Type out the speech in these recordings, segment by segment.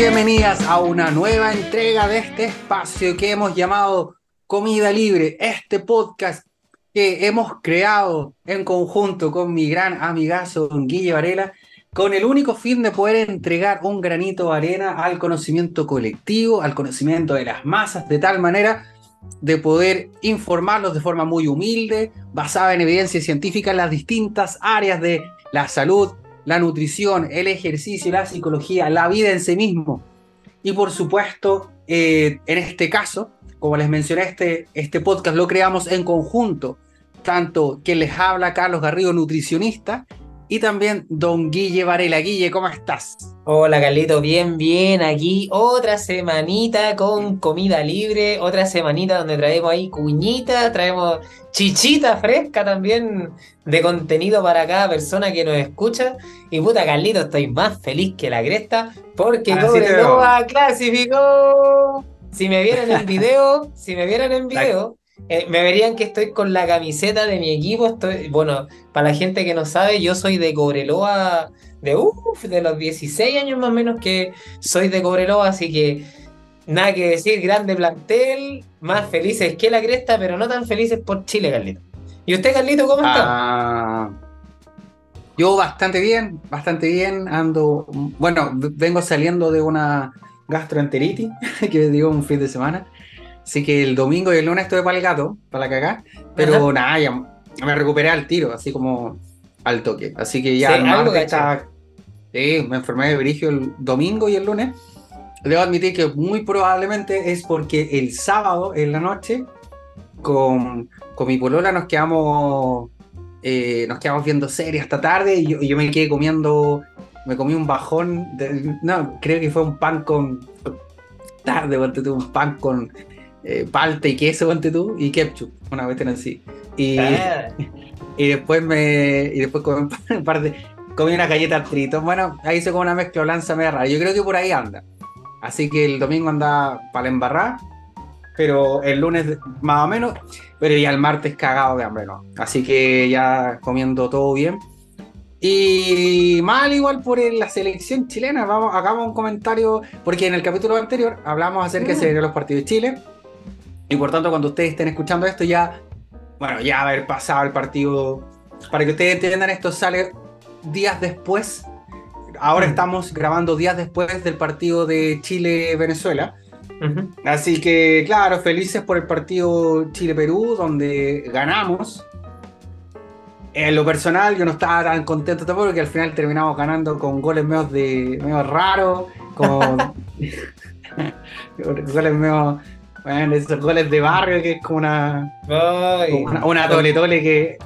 Bienvenidas a una nueva entrega de este espacio que hemos llamado Comida Libre, este podcast que hemos creado en conjunto con mi gran amigazo Guille Varela, con el único fin de poder entregar un granito de arena al conocimiento colectivo, al conocimiento de las masas, de tal manera de poder informarlos de forma muy humilde, basada en evidencia científica en las distintas áreas de la salud, la nutrición, el ejercicio, la psicología, la vida en sí mismo. Y por supuesto, eh, en este caso, como les mencioné, este, este podcast lo creamos en conjunto, tanto quien les habla, Carlos Garrido, nutricionista, y también don Guille Varela. Guille, ¿cómo estás? Hola Carlito, bien, bien, aquí otra semanita con comida libre, otra semanita donde traemos ahí cuñita, traemos chichita fresca también de contenido para cada persona que nos escucha. Y puta Carlito, estoy más feliz que la cresta porque Cobreloa clasificó. Si me vieran en video, si me vieran en video, eh, me verían que estoy con la camiseta de mi equipo. Estoy, bueno, para la gente que no sabe, yo soy de Cobreloa, de uff, de los 16 años más o menos que soy de Cobreloa, así que nada que decir, grande plantel, más felices que la cresta, pero no tan felices por Chile, Carlito. ¿Y usted, Carlito, cómo está? Ah, yo bastante bien, bastante bien, ando, bueno, vengo saliendo de una gastroenteritis que dio un fin de semana. Así que el domingo y el lunes estuve para el gato, para la cagá. Pero nada, ya me recuperé al tiro, así como al toque. Así que ya sí, me enfermé de brigio el domingo y el lunes. Debo admitir que muy probablemente es porque el sábado en la noche con, con mi polola nos quedamos eh, nos quedamos viendo series hasta tarde y yo, me quedé comiendo me comí un bajón de, no creo que fue un pan con tarde un pan con eh, palta y queso, ponte tú, y ketchup, una vez así. Y, ah. y después me. Y después comí un par de. Comí una galleta trito. Bueno, ahí se come una mezcla lanza media rara. Yo creo que por ahí anda. Así que el domingo anda para embarrar. Pero el lunes más o menos. Pero ya el martes cagado de hambre, ¿no? Así que ya comiendo todo bien. Y mal igual por la selección chilena. Vamos, hagamos un comentario. Porque en el capítulo anterior hablamos acerca de mm. los partidos de Chile. Y por tanto, cuando ustedes estén escuchando esto, ya, bueno, ya haber pasado el partido. Para que ustedes entiendan, esto sale días después. Ahora mm. estamos grabando días después del partido de Chile-Venezuela. Así que, claro, felices por el partido Chile-Perú, donde ganamos. En lo personal, yo no estaba tan contento tampoco, porque al final terminamos ganando con goles medio, de, medio raros, con goles medio bueno, esos goles de barrio que es como una. una, tole tole que.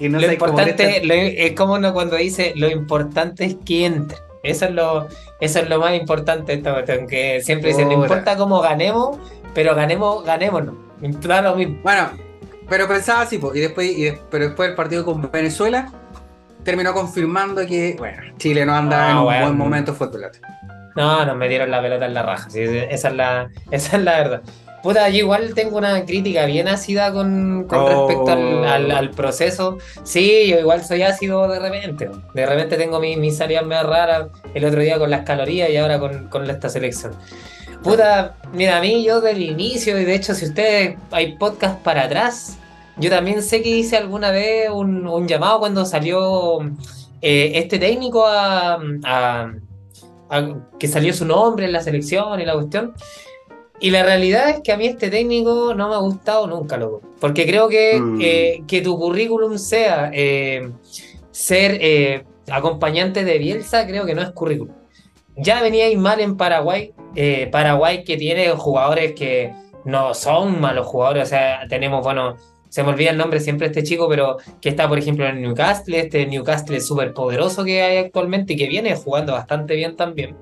Que no lo importante es como uno cuando dice lo importante es que entre. Eso es lo, eso es lo más importante de esta cuestión. Que siempre dicen, no importa cómo ganemos, pero ganemos, ganémonos. Claro, Bueno, pero pensaba así, y después, pero después del partido con Venezuela terminó confirmando que, bueno, Chile no anda ah, en un buen momento fútbol. No, nos metieron la pelota en la raja. esa, es la, esa es la verdad. Puta, yo igual tengo una crítica bien ácida con, respecto al, al, proceso. Sí, yo igual soy ácido de repente. De repente tengo mis, mis salidas más raras el otro día con las calorías y ahora con, con esta selección. Puta, mira, a mí yo del inicio, y de hecho, si ustedes hay podcast para atrás, yo también sé que hice alguna vez un, un llamado cuando salió eh, este técnico a, a que salió su nombre en la selección y la cuestión. Y la realidad es que a mí este técnico no me ha gustado nunca, loco. Porque creo que, mm. eh, que tu currículum sea eh, ser eh, acompañante de Bielsa, creo que no es currículum. Ya veníais mal en Paraguay. Paraguay que tiene jugadores que no son malos jugadores. O sea, tenemos, bueno, se me olvida el nombre siempre este chico, pero que está, por ejemplo, en Newcastle, este Newcastle súper poderoso que hay actualmente y que viene jugando bastante bien también.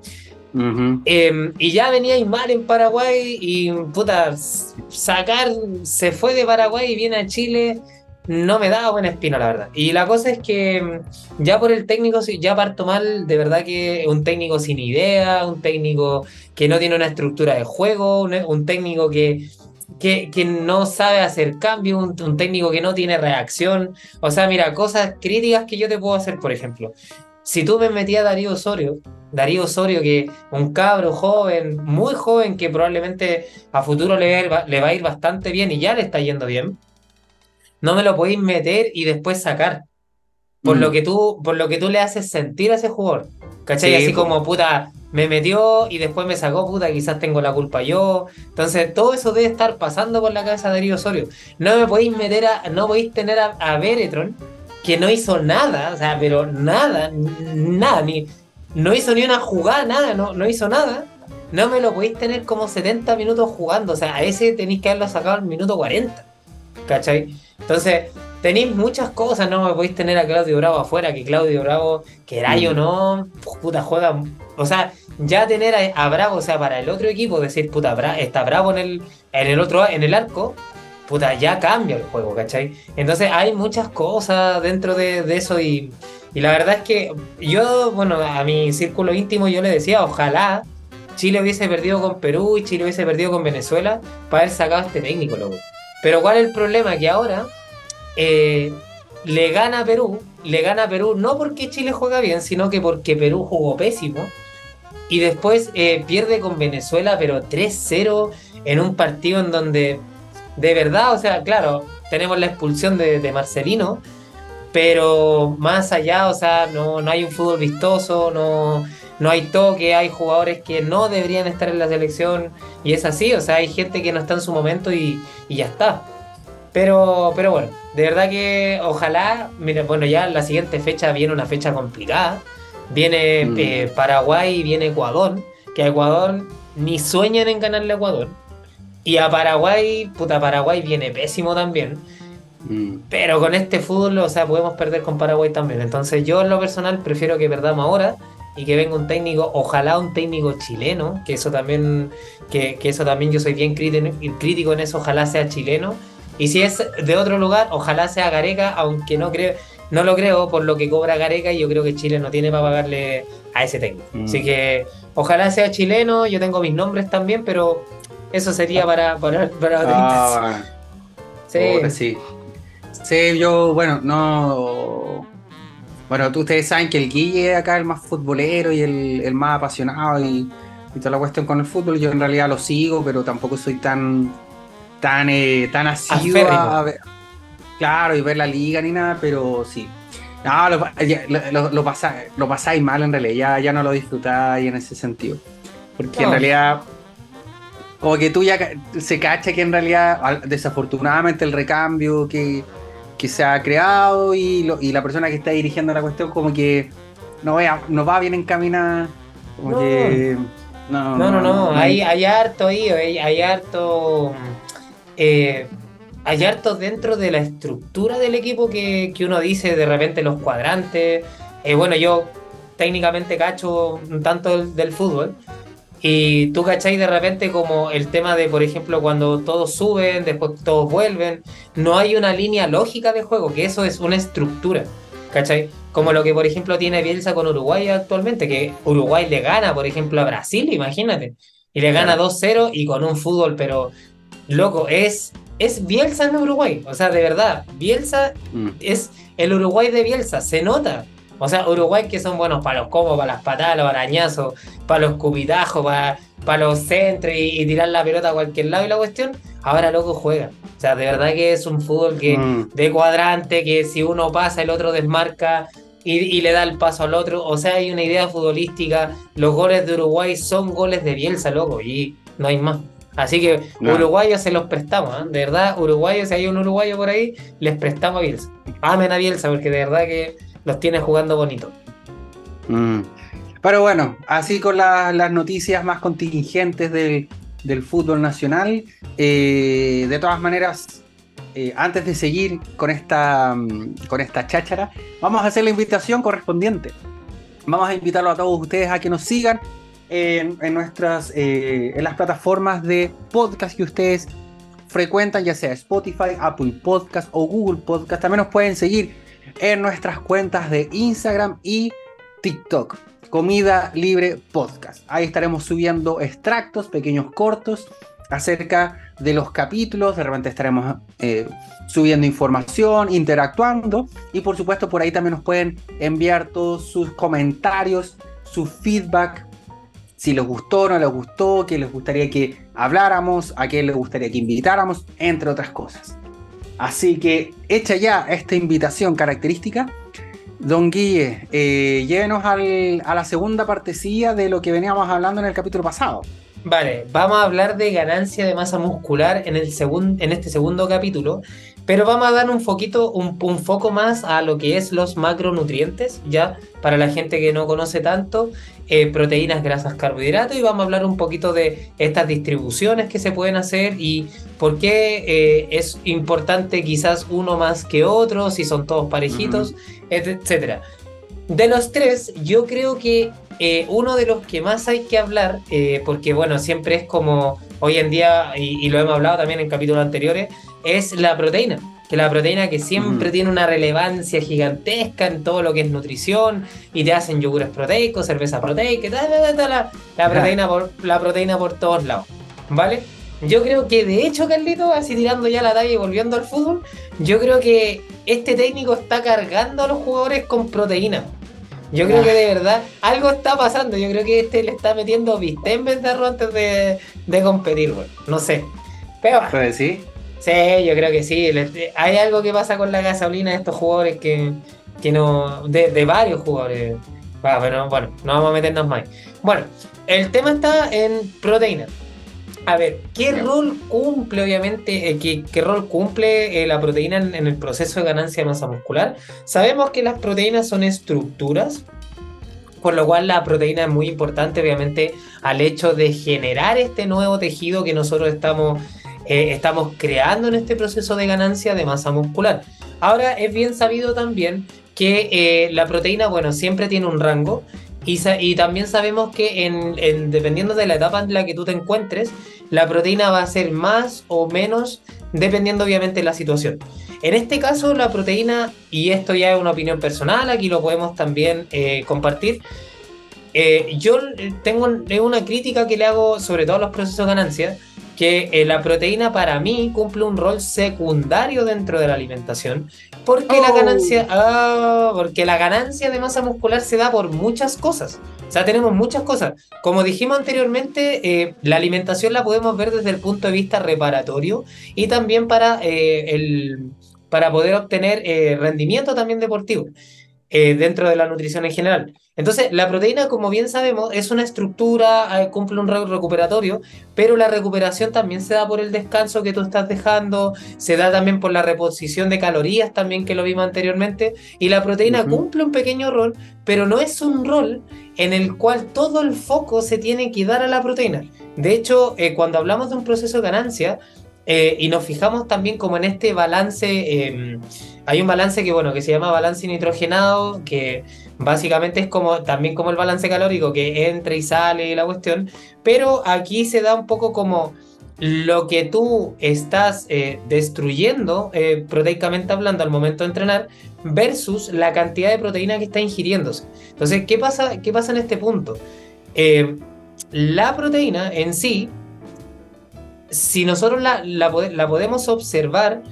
Em, y ya venía mal en Paraguay y puta, sacar, se fue de Paraguay y viene a Chile, no me da buena espina, la verdad. Y la cosa es que em, ya por el técnico, ya parto mal, de verdad que un técnico sin idea, un técnico que no tiene una estructura de juego, un técnico que que, no sabe hacer cambio, un, técnico que no tiene reacción. O sea, mira, cosas críticas que yo te puedo hacer, por ejemplo. Si tú me metías a Darío Osorio, Darío Osorio, que un cabro joven, muy joven, que probablemente a futuro le va, le va a ir bastante bien y ya le está yendo bien, no me lo podéis meter y después sacar. Por, Mm. lo que tú, por lo que tú le haces sentir a ese jugador. ¿Cachai? Sí, Así po. como, puta, me metió y después me sacó, puta, quizás tengo la culpa yo. Entonces, todo eso debe estar pasando por la cabeza de Darío Osorio. No me podéis meter a, no podéis tener a, a Beretron, que no hizo nada, o sea, pero nada, nada, ni, no hizo ni una jugada, nada, no, no hizo nada. No me lo podéis tener como 70 minutos jugando, o sea, a ese tenéis que haberlo sacado al minuto 40. ¿Cachai? Entonces, tenéis muchas cosas, no me podéis tener a Claudio Bravo afuera, que Claudio Bravo, queráis o Mm. no, puta, juega. O sea, ya tener a, a Bravo, o sea, para el otro equipo, decir, puta, Bra- está Bravo en el, en el otro, en el arco, puta, ya cambia el juego, ¿cachai? Entonces hay muchas cosas dentro de, eso y, y la verdad es que yo, bueno, a mi círculo íntimo yo le decía, ojalá Chile hubiese perdido con Perú y Chile hubiese perdido con Venezuela para haber sacado a este técnico, loco. Pero ¿cuál es el problema? Que ahora eh, le gana a Perú, le gana Perú no porque Chile juega bien, sino que porque Perú jugó pésimo. Y después eh, pierde con Venezuela, pero 3-0 en un partido en donde, de verdad, o sea, claro, tenemos la expulsión de, de Marcelino, pero más allá, o sea, no, no hay un fútbol vistoso, no, no hay toque, hay jugadores que no deberían estar en la selección, y es así, o sea, hay gente que no está en su momento y, y ya está. Pero, pero bueno, de verdad que ojalá, mira, bueno, ya la siguiente fecha viene una fecha complicada. Viene Mm. eh, Paraguay y viene Ecuador, que a Ecuador ni sueñan en ganarle a Ecuador. Y a Paraguay, puta, Paraguay viene pésimo también. Mm. Pero con este fútbol, o sea, podemos perder con Paraguay también. Entonces yo en lo personal prefiero que perdamos ahora y que venga un técnico, ojalá un técnico chileno, que eso también, que, que eso también yo soy bien crítico, en eso, ojalá sea chileno. Y si es de otro lugar, ojalá sea Gareca, aunque no creo, no lo creo por lo que cobra Gareca y yo creo que Chile no tiene para pagarle a ese técnico. Mm. Así que ojalá sea chileno, yo tengo mis nombres también, pero eso sería para, para, para. Ah, Sí. sí. Sí, yo, bueno, no. Bueno, tú- ustedes saben que el Guille acá es el más futbolero y el, el más apasionado y, y toda la cuestión con el fútbol. Yo en realidad lo sigo, pero tampoco soy tan tan eh, tan asiduo a ver. Claro, y ver la liga ni nada, pero sí. No, lo, ya- lo, lo- lo pasáis mal en realidad, ya, ya no lo disfrutáis en ese sentido. Porque en realidad, como que tú ya se cacha que en realidad, al- desafortunadamente, el recambio que, que se ha creado y, lo- y la persona que está dirigiendo la cuestión, como que no, vea, no va bien encaminada. Como No. que. No, No, no, no, hay, hay harto ahí, hay, hay harto. eh, hay harto dentro de la estructura del equipo que, que uno dice de repente los cuadrantes. Eh, bueno, yo técnicamente cacho un tanto del, del fútbol. Y tú cacháis de repente como el tema de, por ejemplo, cuando todos suben, después todos vuelven. No hay una línea lógica de juego, que eso es una estructura. ¿Cachai? Como lo que, por ejemplo, tiene Bielsa con Uruguay actualmente, que Uruguay le gana, por ejemplo, a Brasil, imagínate. Y le gana 2-0 y con un fútbol, pero loco, es, es Bielsa en Uruguay. O sea, de verdad, Bielsa Mm. es el Uruguay de Bielsa, se nota. O sea, Uruguay que son buenos para los combos, para las patadas, los arañazos, para los cubitajos, para, para los centros y, y tirar la pelota a cualquier lado y la cuestión, ahora loco juega. O sea, de verdad que es un fútbol que Mm. de cuadrante, que si uno pasa el otro desmarca y, y le da el paso al otro. O sea, hay una idea futbolística. Los goles de Uruguay son goles de Bielsa, loco, y no hay más. Así que No. uruguayos se los prestamos, ¿eh? de verdad, uruguayos, si hay un uruguayo por ahí, les prestamos a Bielsa. Amen a Bielsa, porque de verdad que los tiene jugando bonito. Mm. Pero bueno, así con la- las noticias más contingentes del, fútbol nacional. eh, de todas maneras, eh, antes de seguir con esta, mm, con esta cháchara, vamos a hacer la invitación correspondiente. Vamos a invitarlo a todos ustedes a que nos sigan en, en nuestras, eh, en las plataformas de podcast que ustedes frecuentan, ya sea Spotify, Apple Podcast o Google Podcast. También nos pueden seguir en nuestras cuentas de Instagram y TikTok. Comida Libre Podcast. Ahí estaremos subiendo extractos, pequeños cortos acerca de los capítulos, de repente estaremos eh, subiendo información, interactuando y por supuesto por ahí también nos pueden enviar todos sus comentarios, su feedback, si les gustó o no les gustó, qué les gustaría que habláramos, a qué les gustaría que invitáramos, entre otras cosas. Así que hecha ya esta invitación característica, don Guille, eh, llévenos a la segunda partecilla de lo que veníamos hablando en el capítulo pasado. Vale, vamos a hablar de ganancia de masa muscular en, este segundo capítulo, pero vamos a dar un, foquito, un, foco más a lo que es los macronutrientes, ya para la gente que no conoce tanto, eh, proteínas, grasas, carbohidratos, y vamos a hablar un poquito de estas distribuciones que se pueden hacer y por qué eh, es importante quizás uno más que otro, si son todos parejitos, etcétera. De los tres, yo creo que eh, uno de los que más hay que hablar, eh, porque bueno, siempre es como hoy en día, y, lo hemos hablado también en capítulos anteriores, es la proteína. Que la proteína que siempre tiene una relevancia gigantesca en todo lo que es nutrición, y te hacen yogures proteicos, cerveza proteica, la, la, proteína por, la proteína por todos lados. ¿Vale? Yo creo que de hecho, Carlito, así tirando ya la talla y volviendo al fútbol, yo creo que este técnico está cargando a los jugadores con proteína. Yo creo que de verdad algo está pasando. Yo creo que este le está metiendo viste en vez de arroz antes de, competir, güey. No sé. Pero, ¿Puede sí? Sí, yo creo que sí. Hay algo que pasa con la gasolina de estos jugadores que, que no. De, varios jugadores. bueno, bueno, no vamos a meternos más. Bueno, el tema está en proteína. A ver, ¿qué rol cumple, obviamente, eh, qué, rol cumple eh, la proteína en, el proceso de ganancia de masa muscular? Sabemos que las proteínas son estructuras, por lo cual la proteína es muy importante, obviamente, al hecho de generar este nuevo tejido que nosotros estamos, eh, estamos creando en este proceso de ganancia de masa muscular. Ahora, es bien sabido también que la proteína, bueno, siempre tiene un rango y, también sabemos que en, dependiendo de la etapa en la que tú te encuentres, la proteína va a ser más o menos dependiendo obviamente de la situación. En este caso, la proteína, y esto ya es una opinión personal, aquí lo podemos también eh, compartir, eh, yo tengo una crítica que le hago sobre todo a los procesos de ganancia, que eh, la proteína para mí cumple un rol secundario dentro de la alimentación, porque la oh. ganancia, ah, porque la ganancia de masa muscular se da por muchas cosas. O sea, tenemos muchas cosas. Como dijimos anteriormente, eh, la alimentación la podemos ver desde el punto de vista reparatorio y también para, el, para poder obtener rendimiento también deportivo. Dentro de la nutrición en general. Entonces, la proteína, como bien sabemos, es una estructura, eh, cumple un rol recuperatorio, pero la recuperación también se da por el descanso que tú estás dejando, se da también por la reposición de calorías también que lo vimos anteriormente, y la proteína cumple un pequeño rol, pero no es un rol en el cual todo el foco se tiene que dar a la proteína. De hecho, eh, cuando hablamos de un proceso de ganancia, y nos fijamos también como en este balance em, hay un balance que, bueno, que se llama balance nitrogenado, que básicamente es como también como el balance calórico, que entra y sale la cuestión, pero aquí se da un poco como lo que tú estás eh, destruyendo, eh, proteicamente hablando, al momento de entrenar, versus la cantidad de proteína que está ingiriéndose. Entonces, ¿qué pasa, qué pasa en este punto? Eh, la proteína en sí, si nosotros la, la, la podemos observar,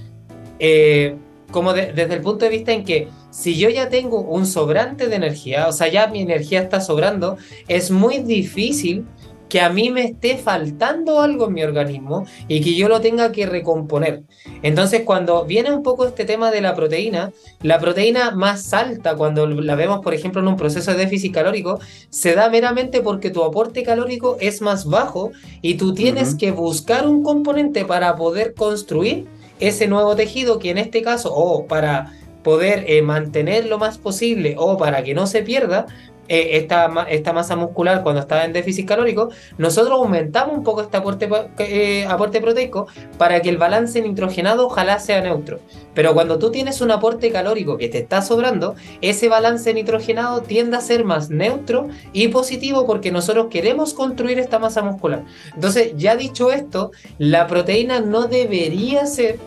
como desde el punto de vista en que si yo ya tengo un sobrante de energía, o sea, ya mi energía está sobrando, es muy difícil que a mí me esté faltando algo en mi organismo y que yo lo tenga que recomponer. Entonces, cuando viene un poco este tema de la proteína, la proteína más alta, cuando la vemos, por ejemplo, en un proceso de déficit calórico, se da meramente porque tu aporte calórico es más bajo y tú tienes que buscar un componente para poder construir ese nuevo tejido que en este caso, o para poder eh, mantener lo más posible o para que no se pierda eh, esta, esta, masa muscular cuando está en déficit calórico, nosotros aumentamos un poco este aporte, eh, aporte proteico para que el balance nitrogenado ojalá sea neutro. Pero cuando tú tienes un aporte calórico que te está sobrando, ese balance nitrogenado tiende a ser más neutro y positivo porque nosotros queremos construir esta masa muscular. Entonces, ya dicho esto, la proteína no debería ser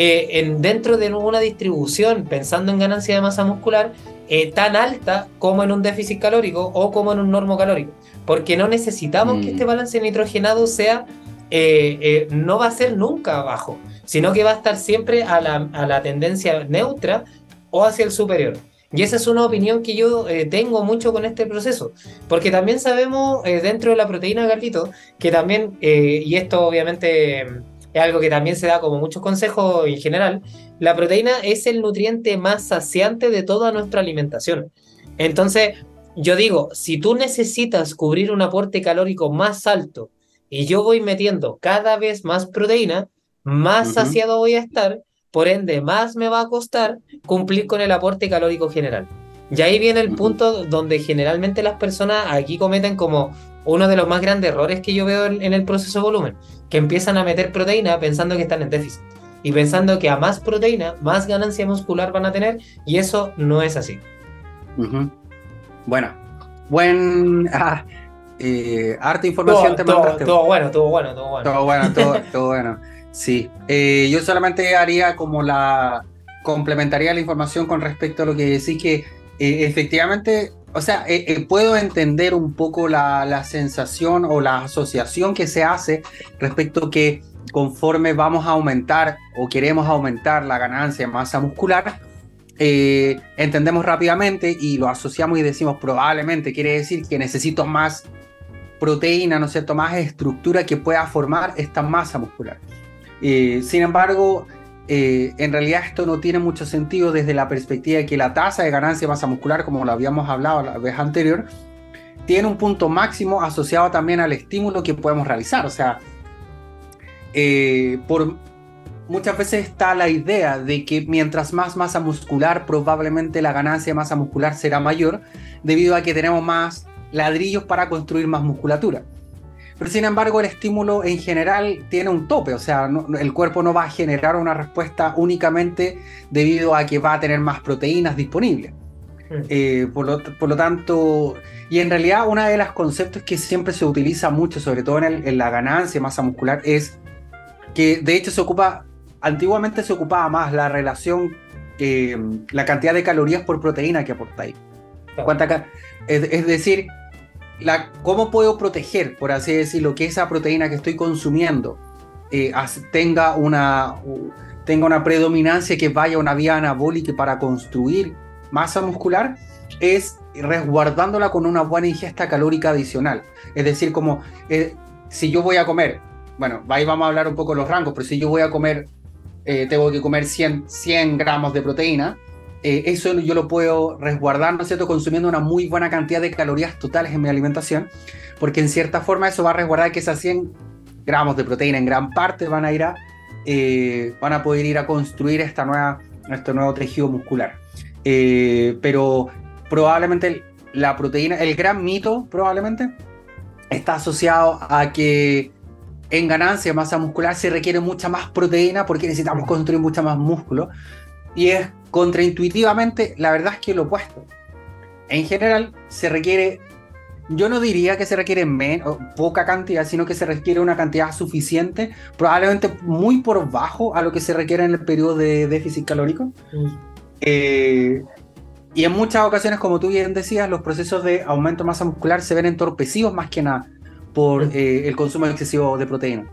eh, en, dentro de una distribución, pensando en ganancia de masa muscular, eh, tan alta como en un déficit calórico o como en un normo calórico. Porque no necesitamos que este mm. balance nitrogenado sea eh, no va a ser nunca abajo, sino que va a estar siempre a la, a la tendencia neutra o hacia el superior. Y esa es una opinión que yo eh, tengo mucho con este proceso, porque también sabemos dentro de la proteína, gatito que también, y esto obviamente es algo que también se da como muchos consejos en general, la proteína es el nutriente más saciante de toda nuestra alimentación. Entonces, yo digo, si tú necesitas cubrir un aporte calórico más alto y yo voy metiendo cada vez más proteína, más saciado voy a estar, por ende, más me va a costar cumplir con el aporte calórico general. Y ahí viene el punto donde generalmente las personas aquí cometen como uno de los más grandes errores que yo veo en, el proceso de volumen, que empiezan a meter proteína pensando que están en déficit y pensando que a más proteína, más ganancia muscular van a tener, y eso no es así. Bueno, buen. Ah, eh, información te todo, todo, bueno, todo bueno, todo bueno. Todo bueno, todo, bueno. Sí. Eh, yo solamente haría como la. complementaría la información con respecto a lo que decís que eh, efectivamente. O sea, puedo entender un poco la, la, sensación o la asociación que se hace respecto que conforme vamos a aumentar o queremos aumentar la ganancia de masa muscular, eh, entendemos rápidamente y lo asociamos y decimos probablemente quiere decir que necesito más proteína, ¿no es cierto? Más estructura que pueda formar esta masa muscular. Eh, sin embargo, eh, en realidad esto no tiene mucho sentido desde la perspectiva de que la tasa de ganancia de masa muscular, como lo habíamos hablado la vez anterior, tiene un punto máximo asociado también al estímulo que podemos realizar. O sea, por muchas veces está la idea de que mientras más masa muscular, probablemente la ganancia de masa muscular será mayor, debido a que tenemos más ladrillos para construir más musculatura. Pero sin embargo, el estímulo en general tiene un tope, o sea, el cuerpo no va a generar una respuesta únicamente debido a que va a tener más proteínas disponibles. Eh, por, lo, tanto, y en realidad uno de los conceptos que siempre se utiliza mucho, sobre todo en, en la ganancia de masa muscular, es que de hecho se ocupa antiguamente se ocupaba más la relación, eh, la cantidad de calorías por proteína que aportáis. Es, es, decir, la, cómo puedo proteger, por así decirlo, que esa proteína que estoy consumiendo eh, tenga, una, tenga una predominancia que vaya a una vía anabólica para construir masa muscular, es resguardándola con una buena ingesta calórica adicional. Es decir, como eh, si yo voy a comer, bueno, ahí vamos a hablar un poco de los rangos, pero si yo voy a comer eh, tengo que comer 100, 100 gramos de proteína, eh, eso yo lo puedo resguardar, ¿no es cierto?, consumiendo una muy buena cantidad de calorías totales en mi alimentación, porque en cierta forma eso va a resguardar que esas 100 gramos de proteína en gran parte van a ir a, eh, van a poder ir a construir esta nueva, este nuevo tejido muscular. pero probablemente la proteína, el gran mito probablemente, está asociado a que en ganancia de masa muscular se requiere mucha más proteína porque necesitamos construir mucha más músculo. Y es contraintuitivamente, la verdad es que lo opuesto. En general se requiere, yo no diría que se requiere menos, poca cantidad, sino que se requiere una cantidad suficiente, probablemente muy por bajo a lo que se requiere en el periodo de déficit calórico. Mm. Eh, y en muchas ocasiones, como tú bien decías, los procesos de aumento de masa muscular se ven entorpecidos más que nada por mm. eh, el consumo excesivo de proteína.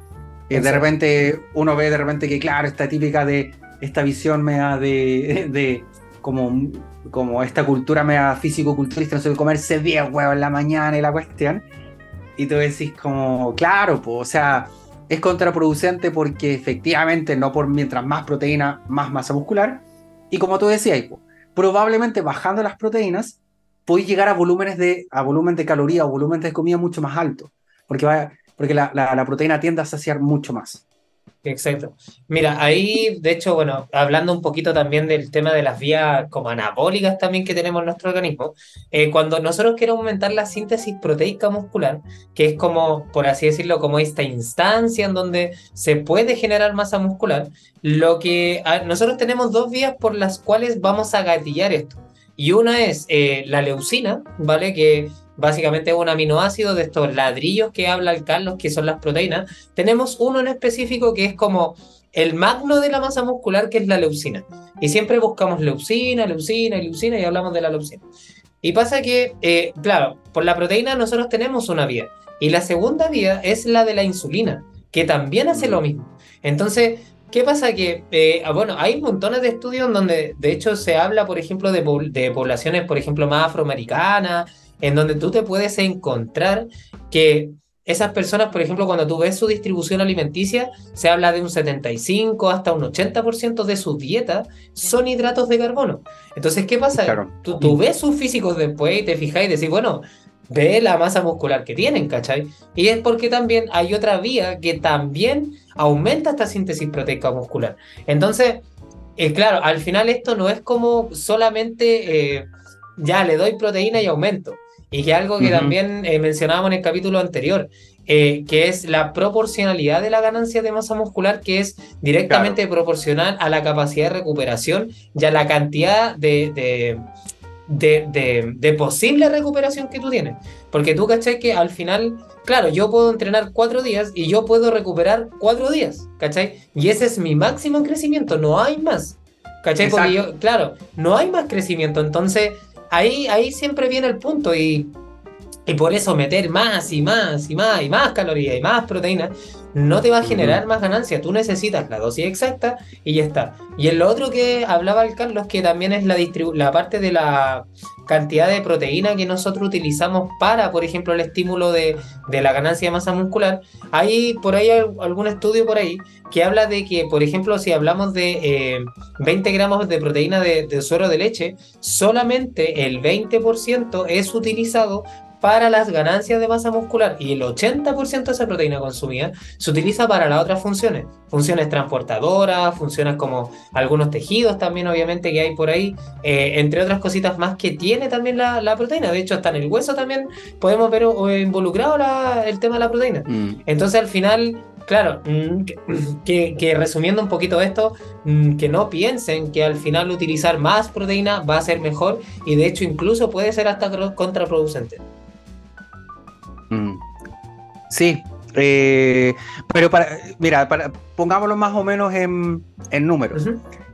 Eh, de repente uno ve de repente que, claro, esta típica de esta visión mea de, de como, como esta cultura mea físico-culturista, no sé, comerse 10 huevos en la mañana y la cuestión. Y tú decís como, claro, pues, o sea, es contraproducente porque efectivamente no por mientras más proteína, más masa muscular. Y como tú decías, pues, probablemente bajando las proteínas, puedes llegar a volúmenes de, a volumen de caloría o volumen de comida mucho más alto porque, va, porque la, la, proteína tiende a saciar mucho más. Exacto. Mira, ahí, de hecho, bueno, hablando un poquito también del tema de las vías como anabólicas también que tenemos en nuestro organismo, eh, cuando nosotros queremos aumentar la síntesis proteica muscular, que es como, por así decirlo, como esta instancia en donde se puede generar masa muscular, lo que nosotros tenemos dos vías por las cuales vamos a gatillar esto. Y una es eh, la leucina, ¿vale? Que básicamente es un aminoácido de estos ladrillos que habla el Carlos, que son las proteínas. Tenemos uno en específico que es como el magno de la masa muscular, que es la leucina. Y siempre buscamos leucina, leucina, leucina y hablamos de la leucina. Y pasa que, eh, claro, por la proteína nosotros tenemos una vía. Y la segunda vía es la de la insulina que también hace lo mismo. Entonces, ¿qué pasa? Que, eh, bueno, hay montones de estudios donde, de hecho, se habla, por ejemplo, de, de poblaciones, por ejemplo, más afroamericanas, en donde tú te puedes encontrar que esas personas, por ejemplo, cuando tú ves su distribución alimenticia, se habla de un 75 hasta un 80% de su dieta son hidratos de carbono. Entonces, ¿qué pasa? Tú, tú, ves sus físicos después y te fijas y decís, bueno, ve la masa muscular que tienen, ¿cachai? Y es porque también hay otra vía que también aumenta esta síntesis proteica muscular. Entonces, eh, claro, al final esto no es como solamente, eh, ya le doy proteína y aumento. Y que algo que también eh, mencionábamos en el capítulo anterior, que es la proporcionalidad de la ganancia de masa muscular, que es directamente proporcional a la capacidad de recuperación y a la cantidad de de, de, posible recuperación que tú tienes. Porque tú, ¿cachai? Que al final, claro, yo puedo entrenar cuatro días y yo puedo recuperar cuatro días, ¿cachai? Y ese es mi máximo crecimiento, no hay más. ¿Cachai? Porque yo, claro, no hay más crecimiento. Entonces, ahí, ahí siempre viene el punto y, y por eso meter más y más y más y más calorías y más proteínas no te va a generar más ganancia. Tú necesitas la dosis exacta y ya está. Y en lo otro que hablaba el Carlos, que también es la, la parte de la cantidad de proteína que nosotros utilizamos para, por ejemplo, el estímulo de, la ganancia de masa muscular. Hay por ahí algún estudio por ahí que habla de que, por ejemplo, si hablamos de 20 eh, gramos de proteína de, de suero de leche, solamente el 20% es utilizado para las ganancias de masa muscular y el 80% de esa proteína consumida se utiliza para las otras funciones, funciones transportadoras, funciones como algunos tejidos también obviamente que hay por ahí, eh, entre otras cositas más que tiene también la, proteína, de hecho hasta en el hueso también podemos ver involucrado el tema de la proteína. Mm. Entonces al final Claro, mm, que, resumiendo un poquito esto, mm, que no piensen que al final utilizar más proteína va a ser mejor y de hecho incluso puede ser hasta contraproducente. Mm. Sí, eh, pero para, mira, para, pongámoslo más o menos en, números.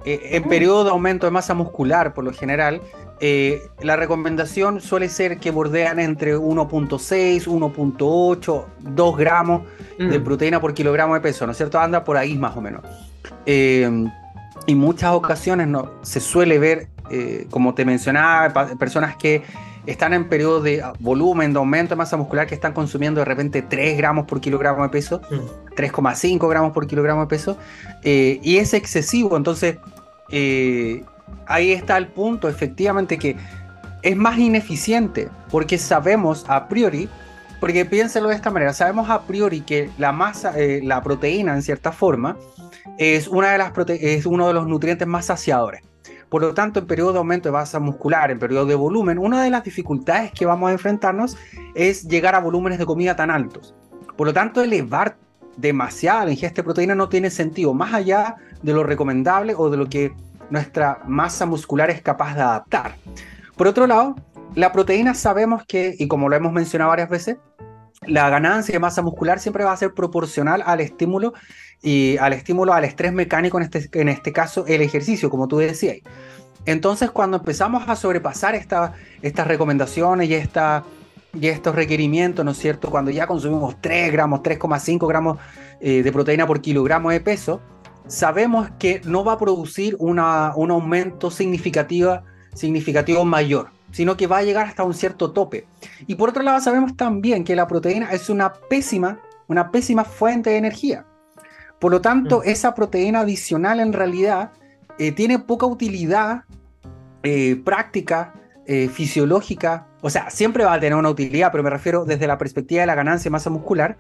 Eh, en periodo de aumento de masa muscular, por lo general, eh, la recomendación suele ser que bordean entre 1.6, 1.8, 2 gramos de mm. proteína por kilogramo de peso, ¿no es cierto? Anda por ahí más o menos. y muchas ocasiones no, se suele ver, como te mencionaba, personas que están en periodo de volumen, de aumento de masa muscular que están consumiendo de repente 3 gramos por kilogramo de peso, 3,5 mm. gramos por kilogramo de peso, eh, y es excesivo. Entonces, eh, ahí está el punto, efectivamente, que es más ineficiente, porque sabemos a priori, porque piénselo de esta manera, sabemos a priori que la masa, eh, la proteína en cierta forma, es, una de las es uno de los nutrientes más saciadores. Por lo tanto, en periodo de aumento de masa muscular, en periodo de volumen, una de las dificultades que vamos a enfrentarnos es llegar a volúmenes de comida tan altos. Por lo tanto, elevar demasiada la ingesta de proteína no tiene sentido, más allá de lo recomendable o de lo que nuestra masa muscular es capaz de adaptar. Por otro lado, la proteína sabemos que, y como lo hemos mencionado varias veces, la ganancia de masa muscular siempre va a ser proporcional al estímulo y al estímulo al estrés mecánico, en este, en este caso el ejercicio, como tú decías. Entonces, cuando empezamos a sobrepasar esta, estas recomendaciones y, esta, y estos requerimientos, ¿no es cierto? Cuando ya consumimos 3 gramos, 3,5 gramos eh, de proteína por kilogramo de peso, sabemos que no va a producir una, un aumento significativo, significativo mayor, sino que va a llegar hasta un cierto tope. Y por otro lado, sabemos también que la proteína es una pésima, una pésima fuente de energía. Por lo tanto, mm. esa proteína adicional en realidad eh, tiene poca utilidad eh, práctica, eh, fisiológica. O sea, siempre va a tener una utilidad, pero me refiero desde la perspectiva de la ganancia de masa muscular.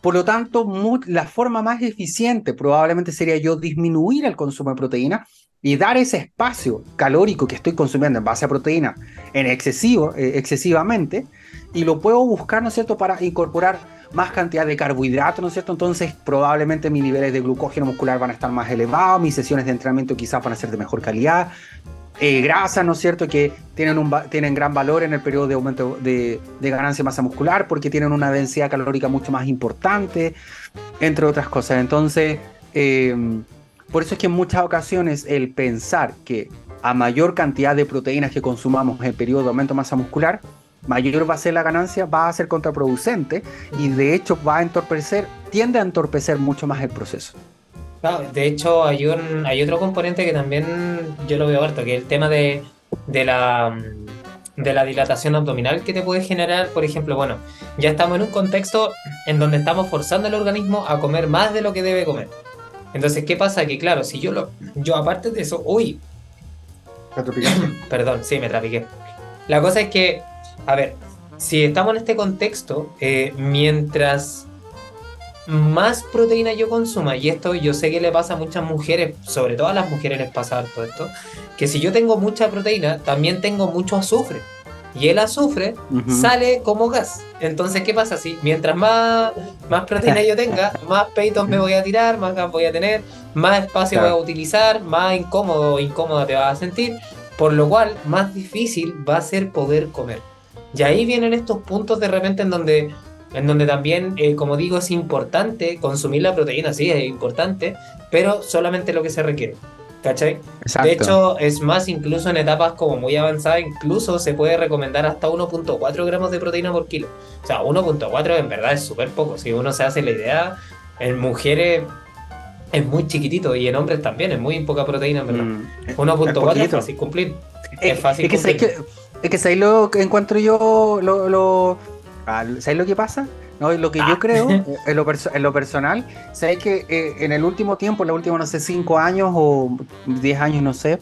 Por lo tanto, la forma más eficiente probablemente sería yo disminuir el consumo de proteína y dar ese espacio calórico que estoy consumiendo en base a proteína en excesivo, excesivamente, y lo puedo buscar, ¿no es cierto?, para incorporar más cantidad de carbohidratos, ¿no es cierto? Entonces probablemente mis niveles de glucógeno muscular van a estar más elevados, mis sesiones de entrenamiento quizás van a ser de mejor calidad, eh, grasas, ¿no es cierto?, que tienen gran valor en el periodo de aumento de, ganancia de masa muscular porque tienen una densidad calórica mucho más importante, entre otras cosas. Entonces, em, por eso es que en muchas ocasiones el pensar que a mayor cantidad de proteínas que consumamos en el periodo de aumento de masa muscular, mayor va a ser la ganancia, va a ser contraproducente y de hecho va a entorpecer, tiende a entorpecer mucho más el proceso. De hecho hay, un, hay otro componente que también yo lo veo harto, que es el tema de, de la de la dilatación abdominal que te puede generar, por ejemplo, bueno, ya estamos en un contexto en donde estamos forzando al organismo a comer más de lo que debe comer. Entonces, ¿qué pasa? Que claro, si yo lo yo aparte de eso, uy, Perdón, sí, me trapiqué. La cosa es que, a ver, si estamos en este contexto, eh, mientras más proteína yo consuma, y esto yo sé que le pasa a muchas mujeres, sobre todo a las mujeres les pasa todo esto, que si yo tengo mucha proteína, también tengo mucho azufre. Y el azufre sale como gas. Entonces, ¿qué pasa? Si mientras más, más proteína yo tenga, más peitos me voy a tirar, más gas voy a tener, más espacio voy a utilizar, más incómodo o incómoda te vas a sentir, por lo cual más difícil va a ser poder comer. Y ahí vienen estos puntos de repente en donde, en donde también, eh, como digo, es importante consumir la proteína, sí, es importante, pero solamente lo que se requiere. ¿Cachai? De hecho, es más, incluso en etapas como muy avanzadas, incluso se puede recomendar hasta 1.4 gramos de proteína por kilo. O sea, 1.4 en verdad es súper poco. Si uno se hace la idea, en mujeres es muy chiquitito y en hombres también es muy poca proteína, en verdad. 1.4 mm. es, fácil cumplir. Es, fácil es que, cumplir. Es que, es lo que encuentro yo, lo, lo, ah, ¿sabéis lo que pasa? No, lo que yo ah. creo, eh, en lo, en lo personal, sabéis que eh, en el último tiempo, en los últimos, no sé, 5 años o 10 años, no sé,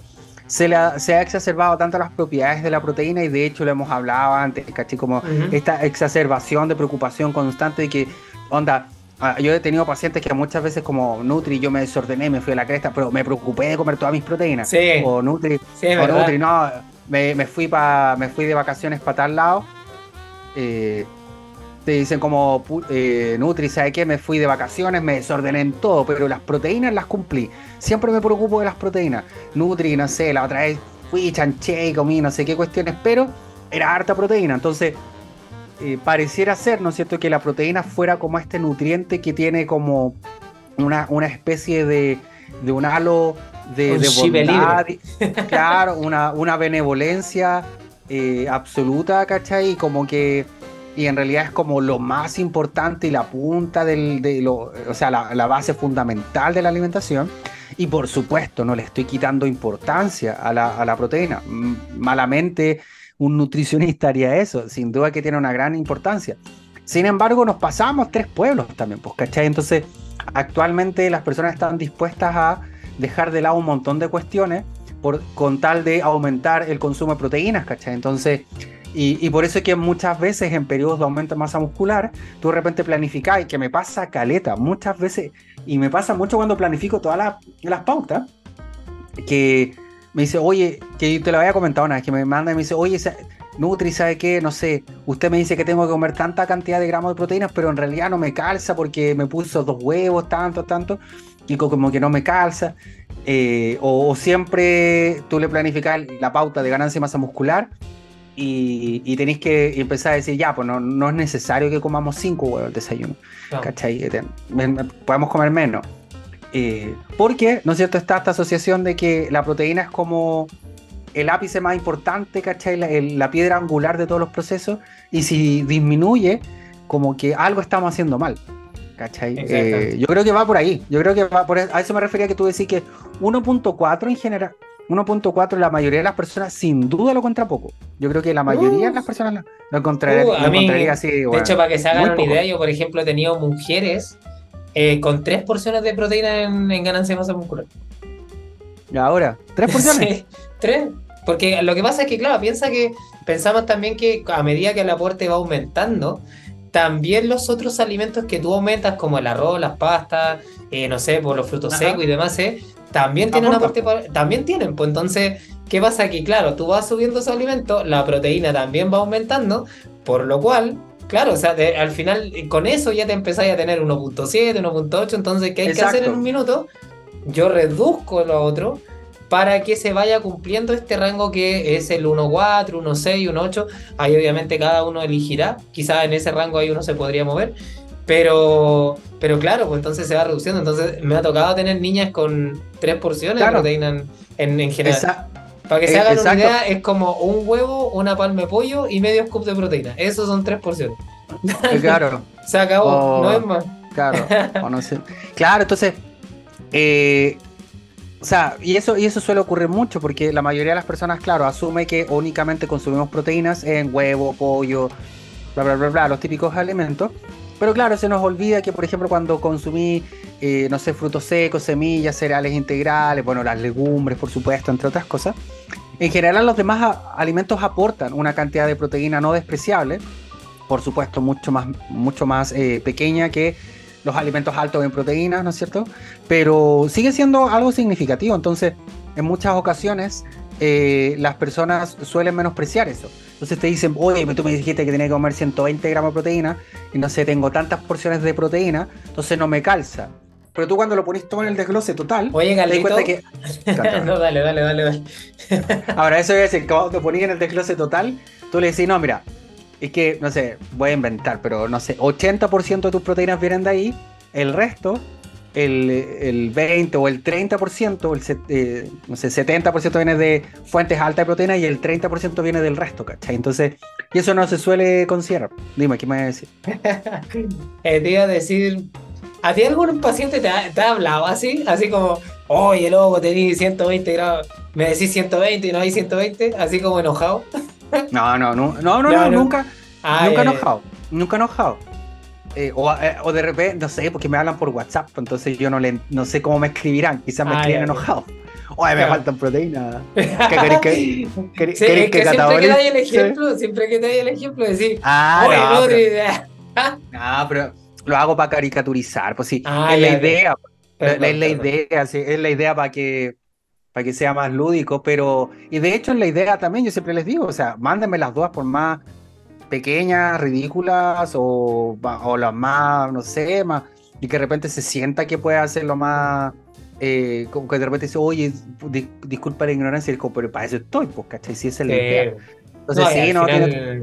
se, se ha exacerbado tanto las propiedades de la proteína y de hecho lo hemos hablado antes, ¿cachai? Como esta exacerbación de preocupación constante de que, onda, ah, yo he tenido pacientes que muchas veces como Nutri yo me desordené, me fui a la cresta, pero me preocupé de comer todas mis proteínas. Sí. O Nutri, o Nutri no, me, me, fui pa, me fui de vacaciones para tal lado. Eh, te dicen como eh, Nutri, ¿sabe qué? Me fui de vacaciones, me desordené en todo, pero las proteínas las cumplí. Siempre me preocupo de las proteínas. Nutri, no sé, la otra vez fui chanché y comí no sé qué cuestiones, pero era harta proteína. Entonces, eh, pareciera ser, ¿no es cierto?, que la proteína fuera como este nutriente que tiene como una, una especie de, de un halo de, de bondad, claro, una, una benevolencia eh, absoluta, ¿cachai? Y como que y en realidad es como lo más importante y la punta del, de lo, o sea, la, base fundamental de la alimentación. Y por supuesto, no le estoy quitando importancia a la, a la proteína. Malamente un nutricionista haría eso, sin duda que tiene una gran importancia. Sin embargo, nos pasamos tres pueblos también, pues, ¿cachai? Entonces, actualmente las personas están dispuestas a dejar de lado un montón de cuestiones con tal de aumentar el consumo de proteínas, ¿cachai? Entonces, y, por eso es que muchas veces en periodos de aumento de masa muscular, tú de repente planificas, y que me pasa caleta, muchas veces, y me pasa mucho cuando planifico todas las, pautas, que me dice, oye, que te lo había comentado una vez, que me manda y me dice, oye, Nutri, ¿sabe qué? No sé, usted me dice que tengo que comer tanta cantidad de gramos de proteínas, pero en realidad no me calza porque me puso dos huevos, tanto, tanto, y como que no me calza. Eh, o, o, siempre tú le planificas la pauta de ganancia de masa muscular y, tenéis que empezar a decir, ya, pues no, es necesario que comamos cinco huevos al desayuno, ¿cachai? Eh, podemos comer menos. Eh, porque, ¿no es cierto?, está esta asociación de que la proteína es como el ápice más importante, ¿cachai? La, piedra angular de todos los procesos, y si disminuye, como que algo estamos haciendo mal. ¿Cachai? Eh, yo creo que va por ahí. Yo creo que va por A eso me refería que tú decís que 1.4 en general, 1.4 la mayoría de las personas sin duda lo encuentra poco. Yo creo que la mayoría de las personas lo, encontraría, uh, así. de hecho, para que se hagan una idea, yo por ejemplo he tenido mujeres eh, con tres porciones de proteína en, ganancia de masa muscular. ¿Y ahora? ¿Tres porciones? sí, tres. Porque lo que pasa es que, claro, piensa que pensamos también que a medida que el aporte va aumentando, también los otros alimentos que tú aumentas, como el arroz, las pastas, eh, no sé, por los frutos secos y demás, eh, también tienen aporte también tienen, pues entonces, ¿qué pasa aquí? Claro, tú vas subiendo esos alimentos, la proteína también va aumentando, por lo cual, claro, o sea, al final con eso ya te empezáis a tener 1.7, 1.8, entonces, ¿qué hay que hacer en un minuto? Yo reduzco lo otro para que se vaya cumpliendo este rango que es el 1.4, 1.6, 1.8. Ahí obviamente cada uno elegirá, quizás en ese rango ahí uno se podría mover, pero, pero claro, pues entonces se va reduciendo. Entonces me ha tocado tener niñas con tres porciones de proteína en, en, general. Para que se Eh, hagan una exacto. idea, es como un huevo, una palma de pollo y medio scoop de proteína. Esos son tres porciones. Eh, Claro, Se acabó, Oh. no es más. claro. o no sé. Claro, entonces. eh, o sea, y eso, y eso suele ocurrir mucho porque la mayoría de las personas, claro, asume que únicamente consumimos proteínas en huevo, pollo, bla, bla, bla, bla, los típicos alimentos. Pero claro, se nos olvida que, por ejemplo, cuando consumí, eh, no sé, frutos secos, semillas, cereales integrales, bueno, las legumbres, por supuesto, entre otras cosas, en general los demás alimentos aportan una cantidad de proteína no despreciable, por supuesto, mucho más, mucho más eh, pequeña que los alimentos altos en proteínas, ¿no es cierto? Pero sigue siendo algo significativo, entonces, en muchas ocasiones, eh, las personas suelen menospreciar eso. Entonces te dicen, oye, tú me dijiste que tenía que comer 120 gramos de proteína y no sé, tengo tantas porciones de proteína, entonces no me calza. Pero tú cuando lo pones todo en el desglose total, Oye, te das cuenta que... No, dale, dale, dale, dale. Ahora, eso es decir, cuando te ponías en el desglose total, tú le decís, no, mira, es que, no sé, voy a inventar, pero no sé, 80% de tus proteínas vienen de ahí, el resto, el, el 20 o el 30%, el, eh, no sé, 70% viene de fuentes altas de proteína y el 30% viene del resto, ¿cachai? Entonces, y eso no se suele considerar. Dime, ¿qué me vas a decir? Eh, te iba a decir, ¿a ti algún paciente te ha, te ha hablado así? Así como, oye, loco, tení 120 grados, me decís 120 y no hay 120, así como enojado. No, no, no, no, no, No, nunca. Ah, nunca ya. enojado, nunca enojado. Eh, o, eh, o de repente, no sé, porque me hablan por WhatsApp, entonces yo no le, no sé cómo me escribirán, quizás me Ah, escriben enojado. Oye, me Claro. faltan proteínas. ¿Qué querés que, querés- Sí, querés es que siempre que dais el ejemplo, siempre que te dais el ejemplo, decir, Ah, oye, no, no, pero, idea. no, pero lo hago para caricaturizar, pues sí, Ah, es ya, la idea, Perdón, es la perdón. idea, sí, es la idea para que para que sea más lúdico, pero y de hecho es la idea también, yo siempre les digo, o sea, mándenme las dudas por más pequeñas, ridículas o, o las más, no sé, más y que de repente se sienta que puede hacerlo más eh, como que de repente dice, oye, di- disculpa la ignorancia, pero para eso estoy, pues, ¿cachai? Si esa es la idea. Entonces, no, sí, al no, final, tiene-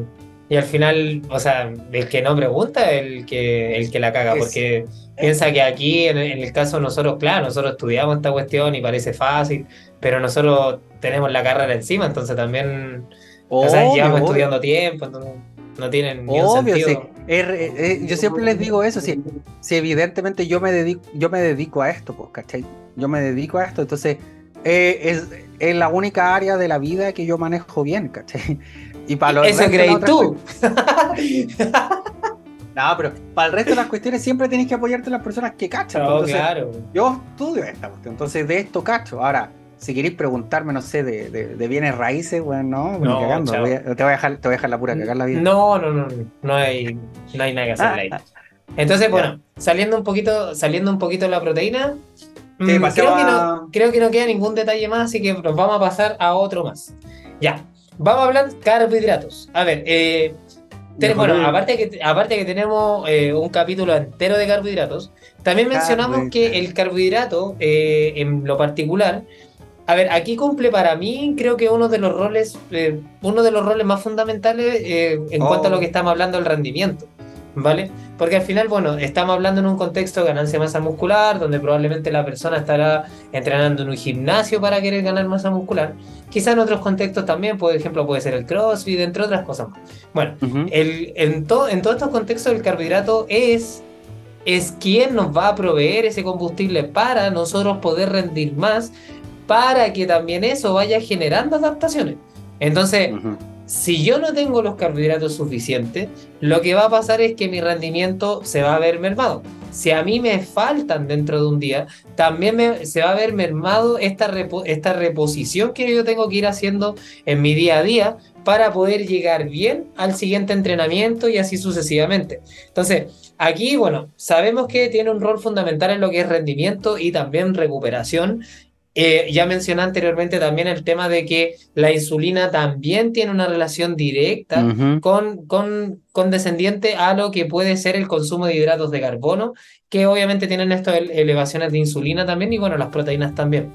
y al final, o sea, el que no pregunta es el que, el que la caga, Es- porque piensa que aquí, en, en el caso de nosotros, claro, nosotros estudiamos esta cuestión y parece fácil, pero nosotros tenemos la carrera encima, entonces también, o sea, Obvio, llevamos obvio. estudiando tiempo, entonces no tienen ni un Obvio, sentido. sí. Es re- eh, yo siempre les digo eso, sí. Si evidentemente yo me dedico, yo me dedico a esto, pues, ¿cachai? Yo me dedico a esto, entonces eh, es, es la única área de la vida que yo manejo bien, ¿cachai? Y para los Eso creí tú. No, pero para el resto de las cuestiones siempre tenés que apoyarte en las personas que cachan. No, entonces, claro. Yo estudio esta cuestión, entonces de esto cacho. Ahora, si queréis preguntarme, no sé, de, de, de bienes raíces, bueno, no, No, ni cagando. chao. voy a- te, voy a dejar, te voy a dejar la pura cagar la vida. No, no, no, no, no hay, no hay nada que hacer ahí. Entonces, bueno, saliendo un poquito, saliendo un poquito de la proteína, Sí, mm, creo, que no, creo que no queda ningún detalle más, así que nos vamos a pasar a otro más. Ya, vamos a hablar carbohidratos. A ver, eh, bueno, aparte que, aparte que tenemos eh, un capítulo entero de carbohidratos, también mencionamos que el carbohidrato, eh, en lo particular, a ver, aquí cumple para mí, creo que uno de los roles, eh, uno de los roles más fundamentales eh, en Oh. cuanto a lo que estamos hablando del rendimiento, ¿vale? Porque al final, bueno, estamos hablando en un contexto de ganancia de masa muscular, donde probablemente la persona estará entrenando en un gimnasio para querer ganar masa muscular. Quizá en otros contextos también, por ejemplo, puede ser el CrossFit, entre otras cosas más. Bueno, Ujú. el, en, to- en todos estos contextos el carbohidrato es, es quien nos va a proveer ese combustible para nosotros poder rendir más, para que también eso vaya generando adaptaciones. Entonces. Si yo no tengo los carbohidratos suficientes, lo que va a pasar es que mi rendimiento se va a ver mermado. Si a mí me faltan dentro de un día, también se va a ver mermado esta, esta reposición que yo tengo que ir haciendo en mi día a día para poder llegar bien al siguiente entrenamiento y así sucesivamente. Entonces, aquí, bueno, sabemos que tiene un rol fundamental en lo que es rendimiento y también recuperación. Eh, ya mencioné anteriormente también el tema de que la insulina también tiene una relación directa con, con, condescendiente a lo que puede ser el consumo de hidratos de carbono, que obviamente tienen estas ele- elevaciones de insulina también y bueno, las proteínas también.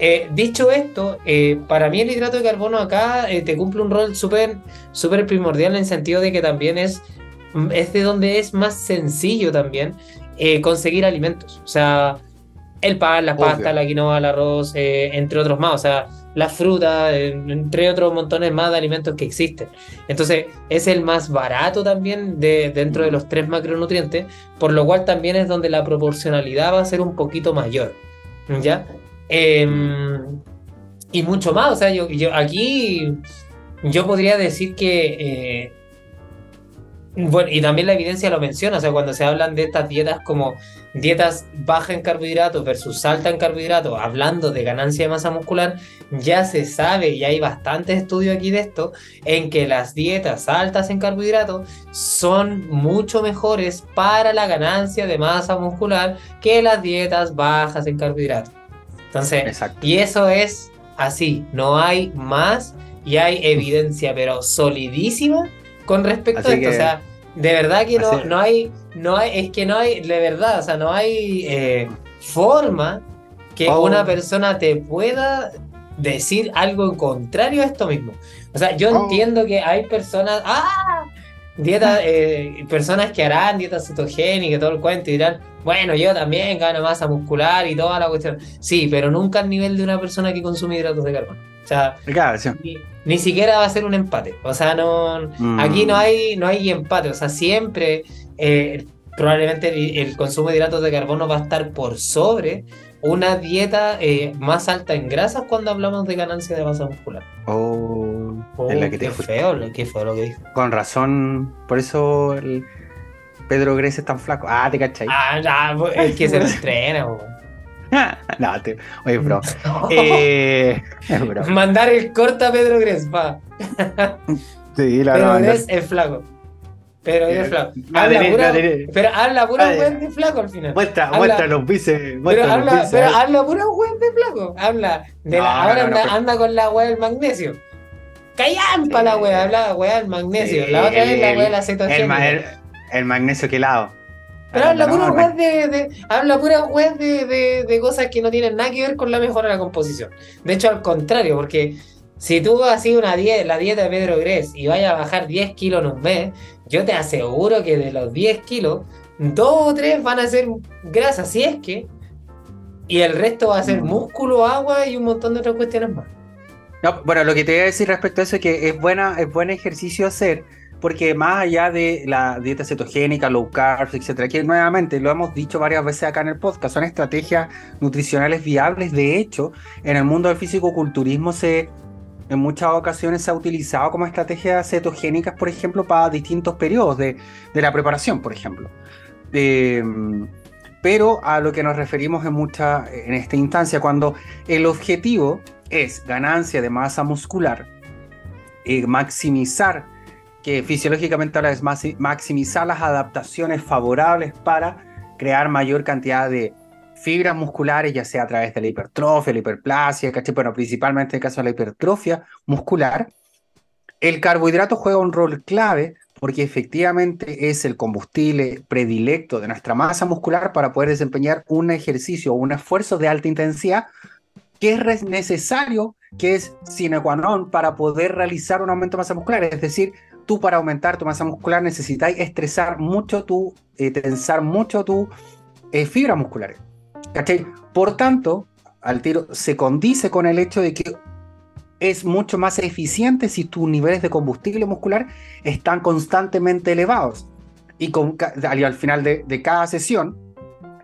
Eh, dicho esto, eh, para mí el hidrato de carbono acá te cumple un rol súper súper primordial en el sentido de que también es, es de donde es más sencillo también conseguir alimentos. O sea, el pan, la pasta, la quinoa, el arroz, eh, entre otros más, o sea, la fruta, eh, entre otros montones más de alimentos que existen. Entonces, es el más barato también de, dentro de los tres macronutrientes, por lo cual también es donde la proporcionalidad va a ser un poquito mayor. ¿Ya? Em, y mucho más, o sea, yo, yo aquí yo podría decir que eh, bueno, y también la evidencia lo menciona, o sea, cuando se hablan de estas dietas como dietas bajas en carbohidratos versus alta en carbohidratos, hablando de ganancia de masa muscular, ya se sabe, y hay bastantes estudios aquí de esto, en que las dietas altas en carbohidratos son mucho mejores para la ganancia de masa muscular que las dietas bajas en carbohidratos. Entonces, y eso es así, no hay más y hay evidencia, pero solidísima con respecto a esto. O sea, de verdad que no, no hay, no hay, es que no hay, de verdad, o sea, no hay eh, forma que oh. una persona te pueda decir algo en contrario a esto mismo. O sea, yo oh. entiendo que hay personas, ¡ah! Dietas, eh, personas que harán dietas cetogénicas y todo el cuento y dirán, bueno, yo también gano masa muscular y toda la cuestión. Sí, pero nunca al nivel de una persona que consume hidratos de carbono. O sea, ni, siquiera va a ser un empate. O sea, no mm. aquí no hay, no hay empate. O sea, siempre eh, probablemente el, consumo de hidratos de carbono va a estar por sobre una dieta eh, más alta en grasas cuando hablamos de ganancia de masa muscular. Oh, oh la que qué feo, qué feo lo que dijo. Con razón, por eso el Pedro Gres es tan flaco. Ah, te cachai. Ah, ya, es que se lo entrena, no, te... oye, bro. eh, bro. Mandar el corta a Pedro Gres, va. sí, la Pedro Gres es flaco. Pero es flaco. Habla pura, pero habla pura weón de flaco al final. Muestra, muestra los bíceps. Pero, habla, pero habla pura weón de flaco. Habla de la, ahora anda, anda, con la weá del magnesio. Callampa la weá, habla weá del magnesio. la otra vez la weá de la cetogénica. El, magnesio quelado. Pero habla pura web de, de, habla pura web de, de, de, cosas que no tienen nada que ver con la mejora de la composición. De hecho, al contrario, porque si tú sido una dieta, la dieta de Pedro Gres y vayas a bajar 10 kilos en un mes, yo te aseguro que de los 10 kilos, dos o tres van a ser grasa, si es que, y el resto va a ser mm. músculo, agua y un montón de otras cuestiones más. No, bueno, lo que te voy a decir respecto a eso es que es, buena, es buen ejercicio hacer porque más allá de la dieta cetogénica, low carb, etcétera, que nuevamente lo hemos dicho varias veces acá en el podcast, son estrategias nutricionales viables. De hecho, en el mundo del físico-culturismo se en muchas ocasiones se ha utilizado como estrategias cetogénicas, por ejemplo, para distintos periodos de, la preparación, por ejemplo. Em, pero a lo que nos referimos en, mucha, en esta instancia, cuando el objetivo es ganancia de masa muscular, eh, maximizar que fisiológicamente ahora es maximizar las adaptaciones favorables para crear mayor cantidad de fibras musculares, ya sea a través de la hipertrofia, la hiperplasia, ¿cachai? Bueno, principalmente en el caso de la hipertrofia muscular. El carbohidrato juega un rol clave porque efectivamente es el combustible predilecto de nuestra masa muscular para poder desempeñar un ejercicio o un esfuerzo de alta intensidad que es necesario, que es sine qua non para poder realizar un aumento de masa muscular. Es decir, tú para aumentar tu masa muscular necesitas estresar mucho tu, eh, tensar mucho tu eh, fibras musculares. ¿Cachai? Por tanto, al tiro se condice con el hecho de que es mucho más eficiente si tus niveles de combustible muscular están constantemente elevados. Y con, al, final de, de cada sesión,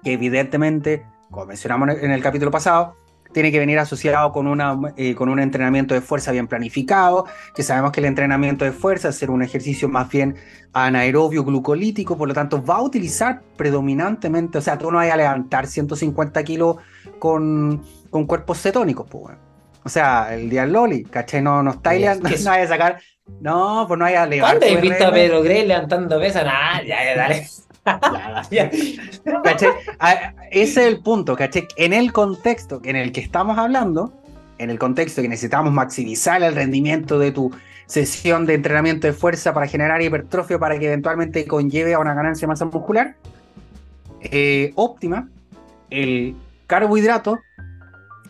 que evidentemente, como mencionamos en el capítulo pasado, tiene que venir asociado con, una, eh, con un entrenamiento de fuerza bien planificado, que sabemos que el entrenamiento de fuerza es ser un ejercicio más bien anaerobio glucolítico, por lo tanto va a utilizar predominantemente, o sea, tú no vas a levantar 150 kilos con, con cuerpos cetónicos, pues, O sea, el día Loli, ¿cachai? No, no está no, no a sacar, no, pues no hay a levantar. ¿Cuándo he visto a Pedro Grey levantando pesas? Nada, ya, ya, dale. Ese es el punto, ¿caché? En el contexto en el que estamos hablando, en el contexto que necesitamos maximizar el rendimiento de tu sesión de entrenamiento de fuerza para generar hipertrofia para que eventualmente conlleve a una ganancia de masa muscular eh, óptima, el carbohidrato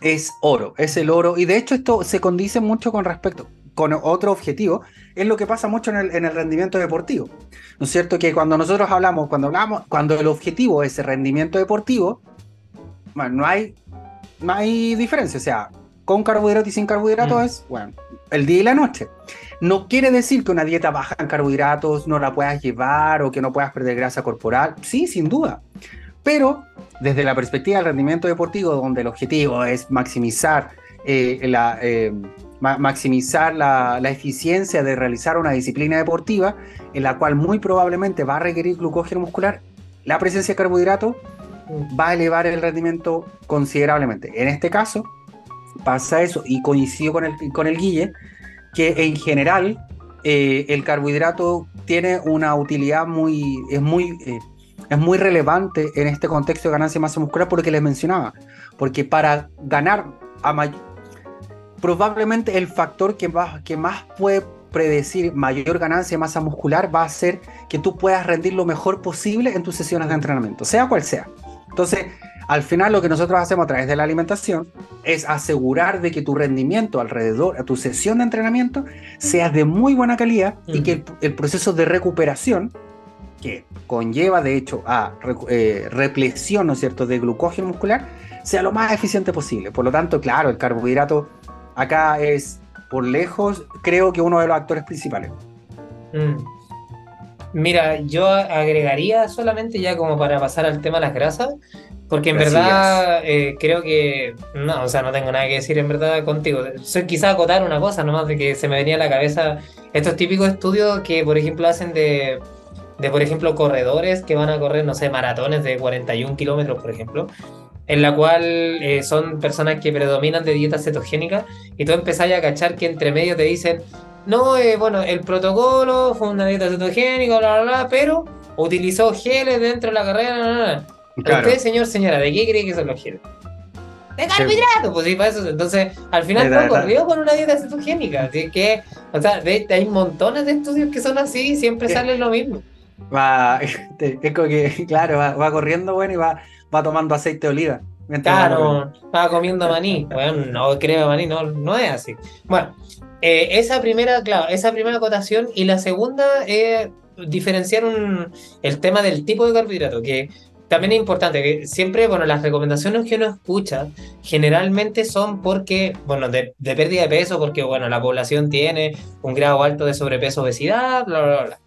es oro, es el oro. Y de hecho esto se condice mucho con respecto, con otro objetivo, es lo que pasa mucho en el, en el, rendimiento deportivo. ¿No es cierto? Que cuando nosotros hablamos, cuando hablamos, cuando el objetivo es el rendimiento deportivo, bueno, no hay, no hay diferencia. O sea, con carbohidratos y sin carbohidratos mm. es, bueno, el día y la noche. No quiere decir que una dieta baja en carbohidratos no la puedas llevar o que no puedas perder grasa corporal. Sí, sin duda. Pero desde la perspectiva del rendimiento deportivo, donde el objetivo es maximizar eh, la, eh, maximizar la, eficiencia de realizar una disciplina deportiva en la cual muy probablemente va a requerir glucógeno muscular, la presencia de carbohidratos va a elevar el rendimiento considerablemente. En este caso, pasa eso, y coincido con el, con el Guille, que en general eh, el carbohidrato tiene una utilidad muy, es muy, eh, es muy relevante en este contexto de ganancia de masa muscular porque les mencionaba, porque para ganar a probablemente el factor que más, que más puede predecir mayor ganancia de masa muscular va a ser que tú puedas rendir lo mejor posible en tus sesiones de entrenamiento, sea cual sea. Entonces, al final lo que nosotros hacemos a través de la alimentación es asegurar de que tu rendimiento alrededor a tu sesión de entrenamiento sea de muy buena calidad y que el, proceso de recuperación que conlleva de hecho a eh, ¿no es cierto?, de glucógeno muscular, sea lo más eficiente posible. Por lo tanto, claro, el carbohidrato acá es, por lejos, creo que uno de los actores principales. Mm. Mira, yo agregaría solamente ya como para pasar al tema de las grasas, porque en verdad eh, creo que, no, o sea, no tengo nada que decir en verdad contigo. Soy quizá acotar una cosa nomás de que se me venía a la cabeza estos típicos estudios que, por ejemplo, hacen de, de por ejemplo, corredores que van a correr, no sé, maratones de 41 kilómetros, por ejemplo en la cual eh, son personas que predominan de dieta cetogénica y tú empezás a cachar que entre medio te dicen, no, eh, bueno, el protocolo fue una dieta cetogénica, bla, bla, bla, pero utilizó geles dentro de la carrera, bla, bla. Usted, señor, señora, ¿de qué cree que son los geles? De carbohidratos, pues sí, para eso. Entonces, al final no corrió con una dieta cetogénica. Así que, o sea, hay montones de estudios que son así y siempre sale lo mismo. Va, es como que, claro, va, va corriendo, bueno, y va va tomando aceite de oliva. Claro, va comiendo maní. Bueno, no creo maní, no, no es así. Bueno, eh, esa primera, claro, esa primera acotación y la segunda es diferenciar el tema del tipo de carbohidrato, que también es importante, que siempre, bueno, las recomendaciones que uno escucha generalmente son porque, bueno, de, de pérdida de peso, porque, bueno, la población tiene un grado alto de sobrepeso, obesidad, bla, bla, bla.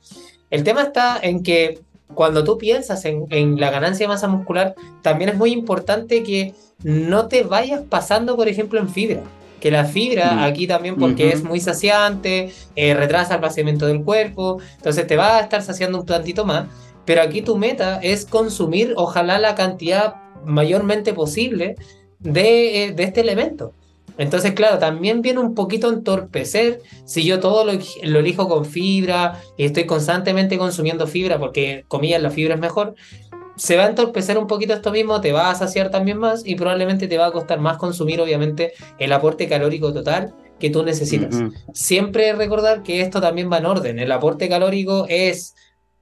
El tema está en que cuando tú piensas en, la ganancia de masa muscular, también es muy importante que no te vayas pasando, por ejemplo, en fibra. Que la fibra mm. aquí también, porque es muy saciante, eh, retrasa el vaciamiento del cuerpo, entonces te va a estar saciando un tantito más. Pero aquí tu meta es consumir, ojalá, la cantidad mayormente posible de, eh, de este elemento. Entonces, claro, también viene un poquito a entorpecer si yo todo lo, elijo con fibra y estoy constantemente consumiendo fibra porque, comillas, la fibra es mejor. Se va a entorpecer un poquito esto mismo, te va a saciar también más y probablemente te va a costar más consumir, obviamente, el aporte calórico total que tú necesitas. Siempre recordar que esto también va en orden. El aporte calórico es,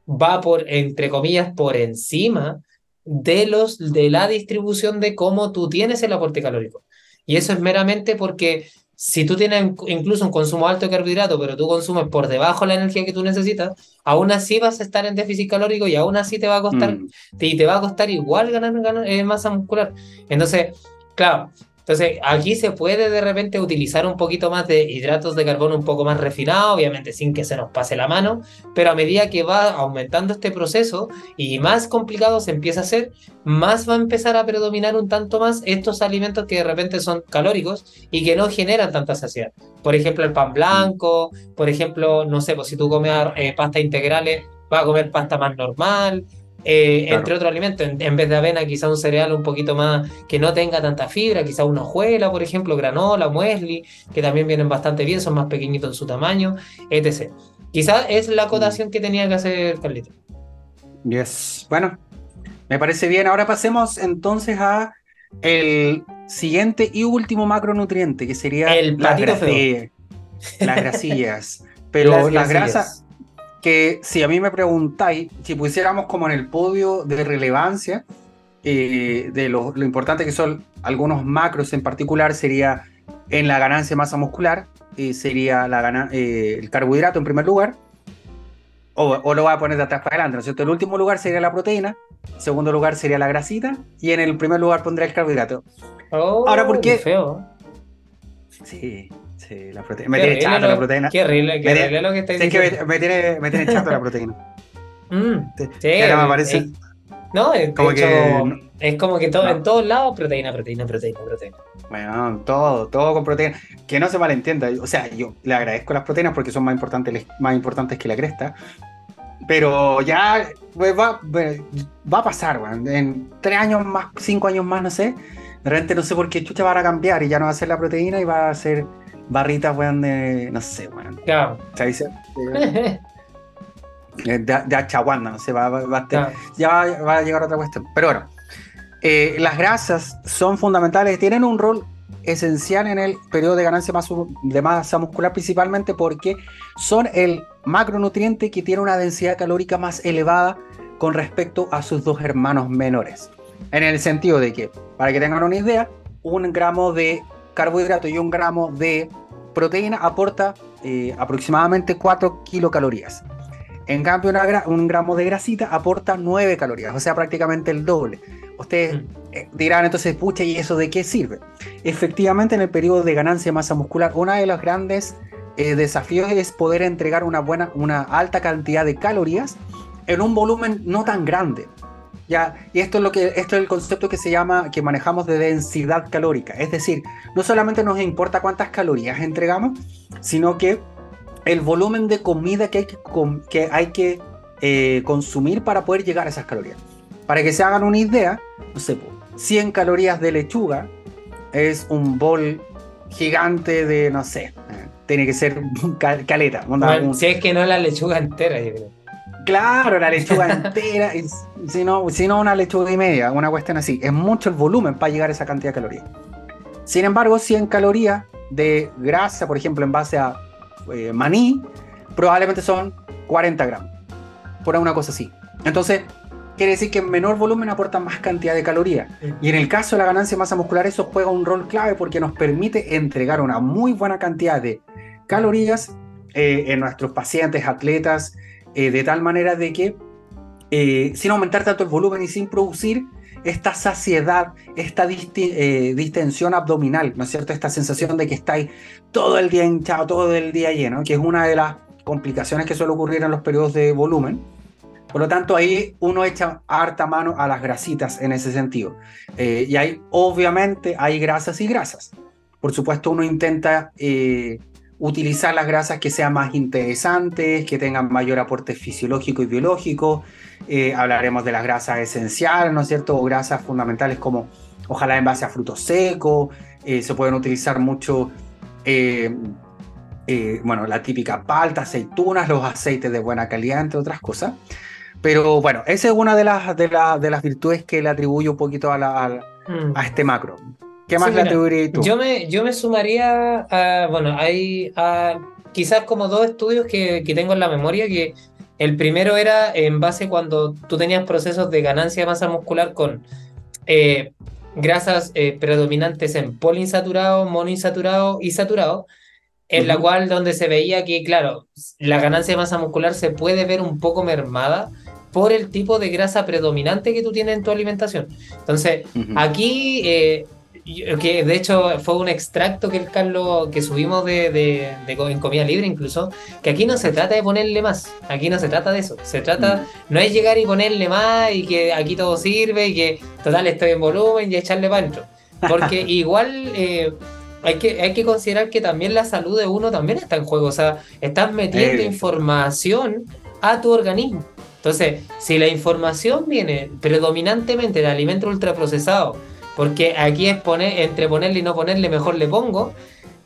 va por, entre comillas, por encima de, los, de la distribución de cómo tú tienes el aporte calórico. Y eso es meramente porque si tú tienes incluso un consumo alto de carbohidratos, pero tú consumes por debajo de la energía que tú necesitas, aún así vas a estar en déficit calórico y aún así te va a costar, mm. y te va a costar igual ganar, eh, masa muscular. Entonces, claro, entonces, aquí se puede de repente utilizar un poquito más de hidratos de carbono un poco más refinados, obviamente sin que se nos pase la mano, pero a medida que va aumentando este proceso y más complicado se empieza a hacer, más va a empezar a predominar un tanto más estos alimentos que de repente son calóricos y que no generan tanta saciedad. Por ejemplo, el pan blanco, por ejemplo, no sé, pues si tú comes eh, pasta integrales, vas a comer pasta más normal, eh, entre otros alimentos. En, vez de avena, quizá un cereal un poquito más que no tenga tanta fibra, quizá una hojuela, por ejemplo, granola, muesli, que también vienen bastante bien, son más pequeñitos en su tamaño, etc. Quizá es la acotación que tenía que hacer Carlito. Yes. Bueno, me parece bien. Ahora pasemos entonces a el siguiente y último macronutriente, que sería el las, las grasillas. Pero las grasas que si a mí me preguntáis, si pusiéramos como en el podio de relevancia eh, de lo, importante que son algunos macros en particular, sería en la ganancia de masa muscular, eh, sería la eh, el carbohidrato en primer lugar, o, lo voy a poner de atrás para adelante, ¿no es cierto? El último lugar sería la proteína, segundo lugar sería la grasita y en el primer lugar pondría el carbohidrato. Oh, Ahora, ¿por qué? feo. Sí, sí, la proteína. Me Qué tiene chato lo- la proteína. Qué horrible, qué horrible lo que estáis Sí, es que diciendo. me, me tiene, me tiene chato la proteína. Mm, Sí, ahora me eh, parece. eh, no, de como hecho, que- es como que todo, No. en todos lados proteína, proteína, proteína, proteína. Bueno, todo, todo con proteína. Que no se malentienda. O sea, yo le agradezco las proteínas porque son más importantes, más importantes que la cresta. Pero ya pues, va, va a pasar, weón. En tres años más, cinco años más, no sé. De repente no sé por qué chucha van a cambiar y ya no va a ser la proteína y va a ser barritas, weón, de. No sé, weón. Claro. ¿Se dice? De, de, de achaguanda, no sé, va, va- va Claro. ya va, va a llegar otra cuestión. Pero bueno, eh, las grasas son fundamentales, tienen un rol esencial en el periodo de ganancia de masa muscular, principalmente porque son el macronutriente que tiene una densidad calórica más elevada con respecto a sus dos hermanos menores. En el sentido de que, para que tengan una idea, un gramo de carbohidrato y un gramo de proteína aporta eh, aproximadamente 4 kilocalorías. En cambio, una un gramo de grasita aporta 9 calorías, o sea, prácticamente el doble. Ustedes Mm. eh, dirán entonces, pucha, ¿y eso de qué sirve? Efectivamente, en el periodo de ganancia de masa muscular, uno de los grandes eh, desafíos es poder entregar una buena, una alta cantidad de calorías en un volumen no tan grande. Ya, y esto es lo que esto es el concepto que se llama que manejamos de densidad calórica, es decir, no solamente nos importa cuántas calorías entregamos, sino que el volumen de comida que hay que, que, hay que eh, consumir para poder llegar a esas calorías. Para que se hagan una idea, no sé, po, 100 calorías de lechuga es un bol gigante de, no sé, eh, tiene que ser cal- caleta. onda, Bueno, un- si es que no la lechuga entera, yo creo. Claro, la lechuga entera, si no, si no una lechuga y media, una cuestión así. Es mucho el volumen para llegar a esa cantidad de calorías. Sin embargo, 100 calorías de grasa, por ejemplo, en base a eh, maní, probablemente son 40 gramos. Por una cosa así. Entonces, quiere decir que en menor volumen aportan más cantidad de calorías. Y en el caso de la ganancia de masa muscular, eso juega un rol clave porque nos permite entregar una muy buena cantidad de calorías eh, en nuestros pacientes, atletas, eh, de tal manera de que eh, sin aumentar tanto el volumen y sin producir esta saciedad, esta disti- eh, distensión abdominal, ¿no es cierto? Esta sensación de que estáis todo el día hinchado, todo el día lleno, que es una de las complicaciones que suele ocurrir en los periodos de volumen. Por lo tanto, ahí uno echa harta mano a las grasitas en ese sentido. Eh, y hay, obviamente, hay grasas y grasas. Por supuesto, uno intenta eh, utilizar las grasas que sean más interesantes, que tengan mayor aporte fisiológico y biológico. Eh, hablaremos de las grasas esenciales, ¿no es cierto? O grasas fundamentales como ojalá en base a frutos secos. eh, se pueden utilizar mucho, eh, bueno, la típica palta, aceitunas, los aceites de buena calidad, entre otras cosas. Pero bueno, esa es una de las, de, la- de las virtudes que le atribuyo un poquito a, la- a- Mm. a este macro. ¿Qué más Sí, atribuirías tú? Yo me, yo me sumaría a, bueno, hay a, quizás como dos estudios que, que tengo en la memoria, que el primero era en base cuando tú tenías procesos de ganancia de masa muscular con eh, grasas eh, predominantes en poliinsaturado, monoinsaturado y saturado, en la cual donde se veía que, claro, la ganancia de masa muscular se puede ver un poco mermada por el tipo de grasa predominante que tú tienes en tu alimentación. Entonces. Aquí, eh, que de hecho fue un extracto que el Carlos, que subimos de, de- de co- en comida libre incluso, que aquí no se trata de ponerle más, aquí no se trata de eso, se trata, no es llegar y ponerle más y que aquí todo sirve y que total estoy en volumen y echarle pancho, porque igual... eh, hay que, hay que considerar que también la salud de uno también está en juego, o sea, estás metiendo Eh. información a tu organismo. Entonces, si la información viene predominantemente de alimentos ultraprocesados, porque aquí es poner, entre ponerle y no ponerle, mejor le pongo,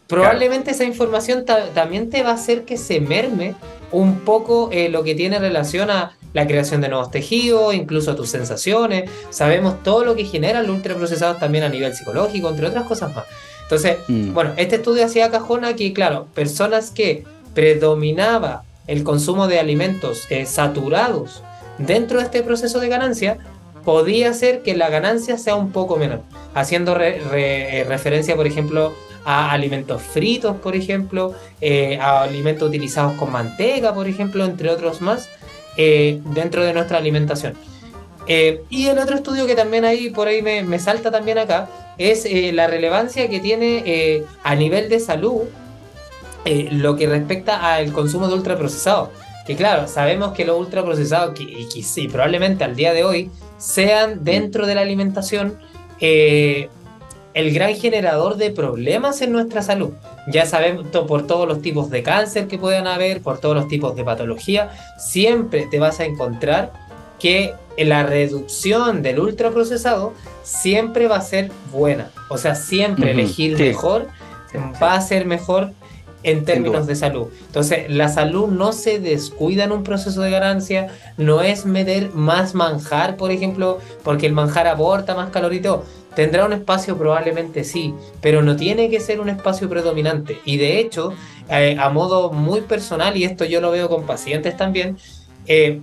probablemente esa información ta- también te va a hacer que se merme un poco eh, lo que tiene relación a la creación de nuevos tejidos, incluso a tus sensaciones. Sabemos todo lo que generan los ultraprocesados también a nivel psicológico, entre otras cosas más. Entonces, Mm. bueno, este estudio hacía cajona que, claro, personas que predominaba el consumo de alimentos eh, saturados dentro de este proceso de ganancia, podía ser que la ganancia sea un poco menor, haciendo eh, referencia, por ejemplo, a alimentos fritos, por ejemplo, eh, a alimentos utilizados con manteca, por ejemplo, entre otros más, eh, dentro de nuestra alimentación. Y el otro estudio que también ahí por ahí me, salta también acá es la relevancia que tiene a nivel de salud lo que respecta al consumo de ultraprocesados. Que claro, sabemos que los ultraprocesados, y, y, probablemente al día de hoy, sean dentro de la alimentación el gran generador de problemas en nuestra salud. Ya sabemos por todos los tipos de cáncer que puedan haber, por todos los tipos de patología, siempre te vas a encontrar que la reducción del ultraprocesado siempre va a ser buena. O sea, siempre elegir mejor va a ser mejor en términos de salud. Entonces, la salud no se descuida en un proceso de ganancia, no es meter más manjar, por ejemplo, porque el manjar aporta más calorito Tendrá un espacio probablemente sí, pero no tiene que ser un espacio predominante. Y de hecho, eh, a modo muy personal, y esto yo lo veo con pacientes también, eh,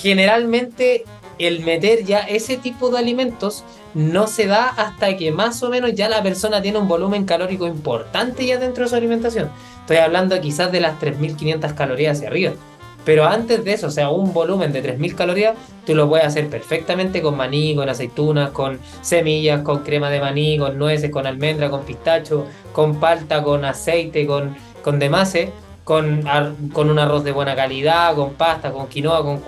generalmente el meter ya ese tipo de alimentos no se da hasta que más o menos ya la persona tiene un volumen calórico importante ya dentro de su alimentación. Estoy hablando quizás de las 3.500 calorías hacia arriba. Pero antes de eso, o sea, un volumen de 3.000 calorías, tú lo puedes hacer perfectamente con maní, con aceitunas, con semillas, con crema de maní, con nueces, con almendra, con pistacho, con palta, con aceite, con, con demase, con, con un arroz de buena calidad, con pasta, con quinoa, con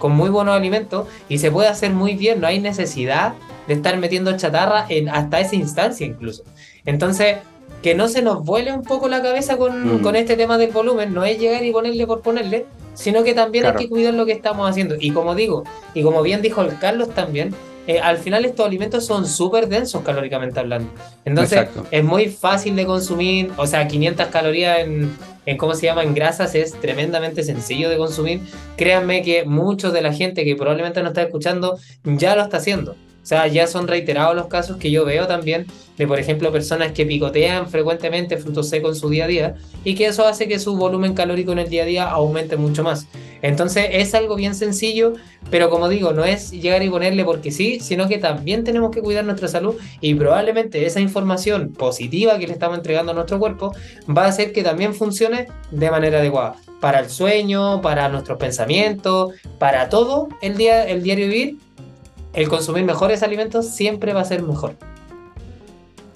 con muy buenos alimentos y se puede hacer muy bien, no hay necesidad de estar metiendo chatarra en, hasta esa instancia incluso. Entonces, que no se nos vuele un poco la cabeza con, mm. con este tema del volumen, no es llegar y ponerle por ponerle, sino que también hay que cuidar lo que estamos haciendo. Y como digo, y como bien dijo el Carlos también, eh, al final estos alimentos son súper densos calóricamente hablando. Entonces es muy fácil de consumir, o sea, 500 calorías en, en, ¿cómo se llama?, en grasas es tremendamente sencillo de consumir. Créanme que muchos de la gente que probablemente no está escuchando ya lo está haciendo. O sea, ya son reiterados los casos que yo veo también de, por ejemplo, personas que picotean frecuentemente frutos secos en su día a día y que eso hace que su volumen calórico en el día a día aumente mucho más. Entonces es algo bien sencillo, pero como digo, no es llegar y ponerle porque sí, sino que también tenemos que cuidar nuestra salud y probablemente esa información positiva que le estamos entregando a nuestro cuerpo va a hacer que también funcione de manera adecuada para el sueño, para nuestros pensamientos, para todo el día el diario vivir el consumir mejores alimentos siempre va a ser mejor.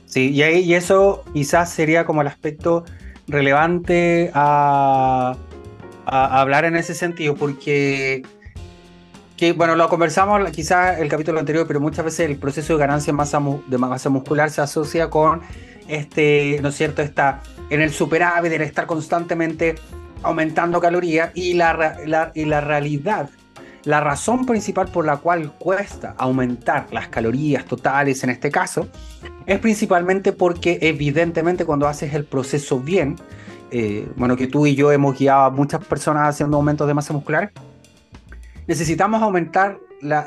Sí, y, y eso quizás sería como el aspecto relevante a, hablar en ese sentido, porque, que, bueno, lo conversamos quizás el capítulo anterior, pero muchas veces el proceso de ganancia de masa, de masa muscular se asocia con, este, ¿no es cierto?, está en el superávit, el estar constantemente aumentando calorías y la, y la realidad la razón principal por la cual cuesta aumentar las calorías totales en este caso es principalmente porque evidentemente cuando haces el proceso bien, eh, bueno, que tú y yo hemos guiado a muchas personas haciendo aumentos de masa muscular, necesitamos aumentar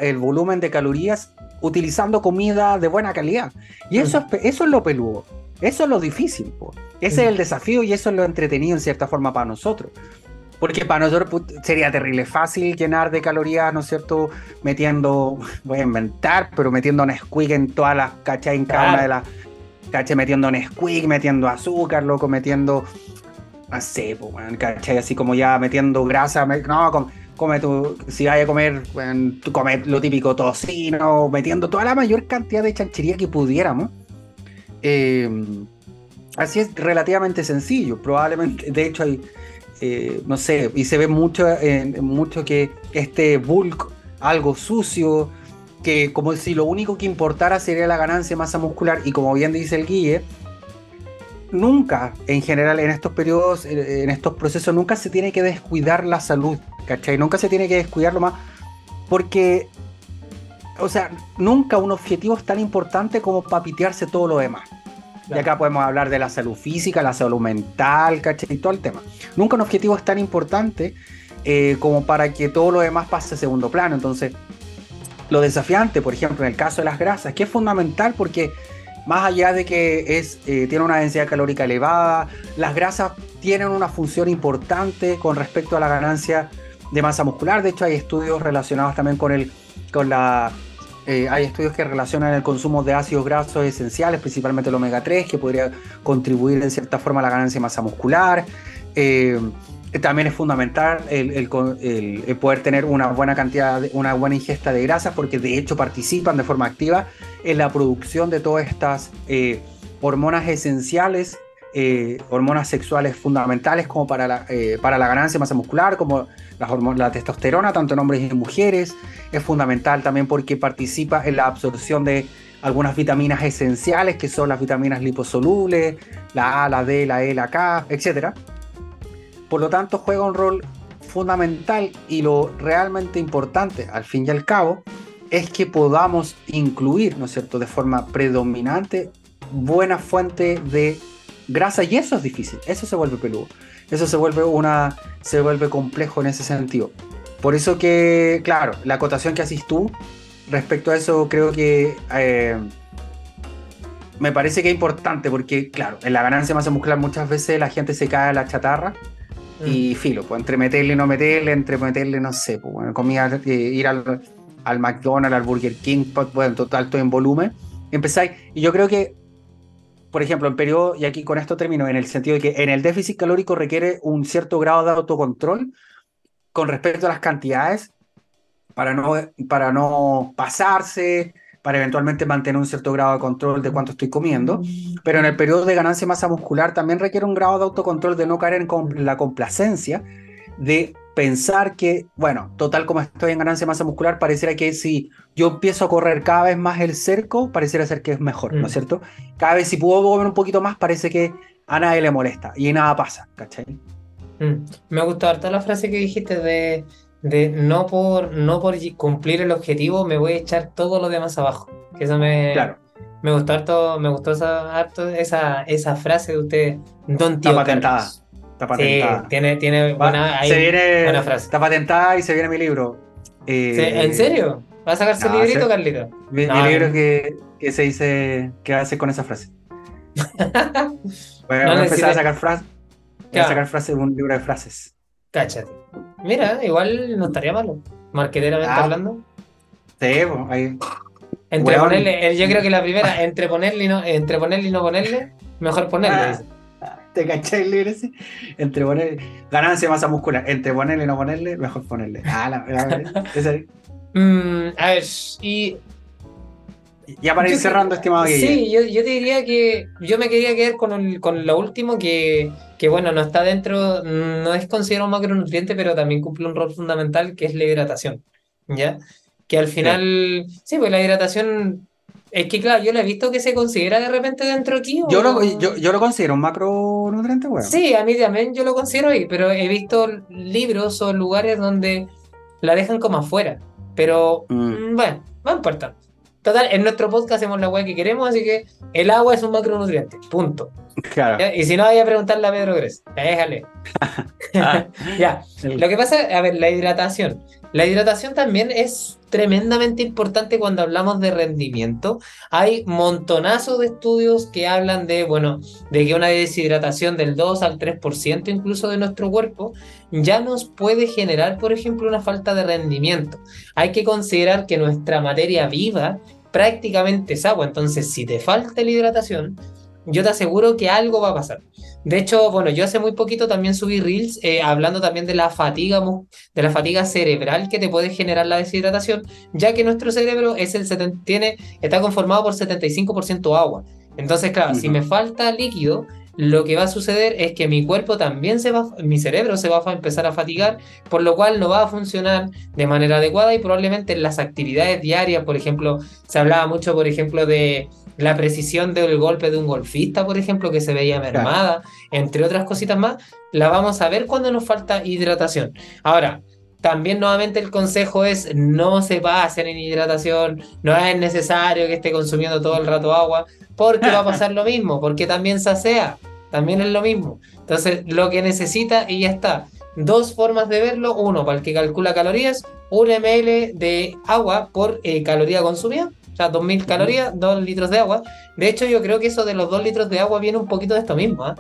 el volumen de calorías utilizando comida de buena calidad. Y eso, es, eso es lo peludo, eso es lo difícil, ese es el desafío y eso es lo entretenido en cierta forma para nosotros. Porque para nosotros sería terrible fácil llenar de calorías, ¿no es cierto? Metiendo, voy a inventar, pero metiendo Nesquik en todas las, ¿cachai? En cada una de las, ¿cachai? Metiendo Nesquik, metiendo azúcar, loco, metiendo, no sé, pues, ¿cachai? Así como ya metiendo grasa, no, come tú, si vayas a comer, bueno, tú comes lo típico tocino, metiendo toda la mayor cantidad de chanchería que pudiéramos. Eh, así es relativamente sencillo. Probablemente, de hecho, hay eh, no sé, y se ve mucho, mucho que este bulk, algo sucio, que como si lo único que importara sería la ganancia de masa muscular, y como bien dice el Guille, nunca, en general, en estos periodos, en estos procesos, nunca se tiene que descuidar la salud, ¿cachai? Nunca se tiene que descuidar lo más, porque, o sea, nunca un objetivo es tan importante como papitearse todo lo demás. Y acá podemos hablar de la salud física, la salud mental, ¿cachai? Y todo el tema. Nunca un objetivo es tan importante eh, como para que todo lo demás pase a segundo plano. Entonces, lo desafiante, por ejemplo, en el caso de las grasas, que es fundamental porque más allá de que es, eh, tiene una densidad calórica elevada, las grasas tienen una función importante con respecto a la ganancia de masa muscular. De hecho, hay estudios relacionados también con, el, con la eh, hay estudios que relacionan el consumo de ácidos grasos esenciales, principalmente el omega 3, que podría contribuir en cierta forma a la ganancia de masa muscular. Eh, también es fundamental el, poder tener una buena cantidad, de, una buena ingesta de grasas, porque de hecho participan de forma activa en la producción de todas estas eh, hormonas esenciales, eh, hormonas sexuales fundamentales como para la, eh, para la ganancia de masa muscular, como la testosterona, tanto en hombres y en mujeres. Es fundamental también porque participa en la absorción de algunas vitaminas esenciales, que son las vitaminas liposolubles, la A, la D, la E, la K, etcétera por lo tanto, juega un rol fundamental y lo realmente importante, al fin y al cabo, es que podamos incluir, ¿no es cierto?, de forma predominante, buena fuente de grasa y eso es difícil, eso se vuelve peludo, eso se vuelve una, se vuelve complejo en ese sentido. Por eso que, claro, la acotación que haces tú respecto a eso creo que eh, me parece que es importante porque, claro, en la ganancia masa muscular muchas veces la gente se cae a la chatarra y mm. filo, pues entre meterle y no meterle, entre meterle, no sé, pues bueno, comida, eh, ir al, al, McDonald's, al Burger King, pues, bueno, total, todo en volumen. Empezáis, y yo creo que, por ejemplo, en periodo, y aquí con esto termino, en el sentido de que en el déficit calórico requiere un cierto grado de autocontrol con respecto a las cantidades para no, para no pasarse, para eventualmente mantener un cierto grado de control de cuánto estoy comiendo, pero en el periodo de ganancia de masa muscular también requiere un grado de autocontrol de no caer en la complacencia, de pensar que, bueno, total como estoy en ganancia de masa muscular, pareciera que si yo empiezo a correr cada vez más el cerco, pareciera ser que es mejor, ¿no es mm. cierto? Cada vez si puedo comer un poquito más, parece que a nadie le molesta y nada pasa, ¿cachai? Mm. Me gustó harto la frase que dijiste de de no por, no por cumplir el objetivo me voy a echar todo lo demás abajo. Que eso me, me gustó harto, me gustó esa, esa, frase de usted, Don Tío. Está patentada. Está patentada. Sí, tiene, tiene buena, se viene, frase. Está patentada y se viene mi libro. Eh, ¿En serio? ¿Va a sacarse el librito, Carlito? Mi, libro que, que, se dice, ¿qué hace con esa frase? voy a empezar a sacar frases. A sacar frases, un libro de frases. Cáchate. Mira, igual no estaría malo. Marqueteramente ah, hablando. Sí, pues ahí. Entre ponerle, eh, yo creo que la primera, entre ponerle y no, entre ponerle y no ponerle, mejor ponerle. Ah, ¿Te caché el libro ese? Entre ponerle, ganancia masa muscular, entre ponerle y no ponerle, mejor ponerle. Ah, la, mm, a ver, y ya para ir cerrando, estimado Sí, yo, yo, te diría que yo me quería quedar con, con lo último que, que, bueno, no está dentro, no es considerado un macronutriente, pero también cumple un rol fundamental que es la hidratación. ¿Ya? Que al final, sí, pues la hidratación es que claro, yo lo he visto que se considera de repente dentro aquí. Yo, lo, yo, yo, lo considero un macronutriente, bueno. Sí, a mí también yo lo considero ahí, pero he visto libros o lugares donde la dejan como afuera. Pero mm. Mm, bueno, no importa. Total, en nuestro podcast hacemos la weá que queremos, así que el agua es un macronutriente. Punto. Claro. Y si no, vaya a preguntarle a Pedro Gres. Déjale. ya. Lo que pasa, a ver, la hidratación. La hidratación también es tremendamente importante cuando hablamos de rendimiento. Hay montonazos de estudios que hablan de, bueno, de que una deshidratación del 2 al 3% incluso de nuestro cuerpo ya nos puede generar, por ejemplo, una falta de rendimiento. Hay que considerar que nuestra materia viva prácticamente es agua, entonces si te falta la hidratación, yo te aseguro que algo va a pasar. De hecho, bueno, yo hace muy poquito también subí reels eh, hablando también de la fatiga de la fatiga cerebral que te puede generar la deshidratación, ya que nuestro cerebro es el tiene, está conformado por 75% agua. Entonces, claro, si me falta líquido, lo que va a suceder es que mi cuerpo también se va, mi cerebro se va a empezar a fatigar, por lo cual no va a funcionar de manera adecuada y probablemente en las actividades diarias, por ejemplo, se hablaba mucho, por ejemplo, de la precisión del golpe de un golfista, por ejemplo, que se veía mermada, entre otras cositas más, la vamos a ver cuando nos falta hidratación. Ahora, también nuevamente el consejo es no se hacer en hidratación, no es necesario que esté consumiendo todo el rato agua, porque va a pasar lo mismo, porque también sasea, también es lo mismo. Entonces, lo que necesita y ya está. Dos formas de verlo, uno para el que calcula calorías, un ml de agua por eh, caloría consumida o sea, 2.000 calorías, 2 litros de agua. De hecho, yo creo que eso de los 2 litros de agua viene un poquito de esto mismo. ¿eh?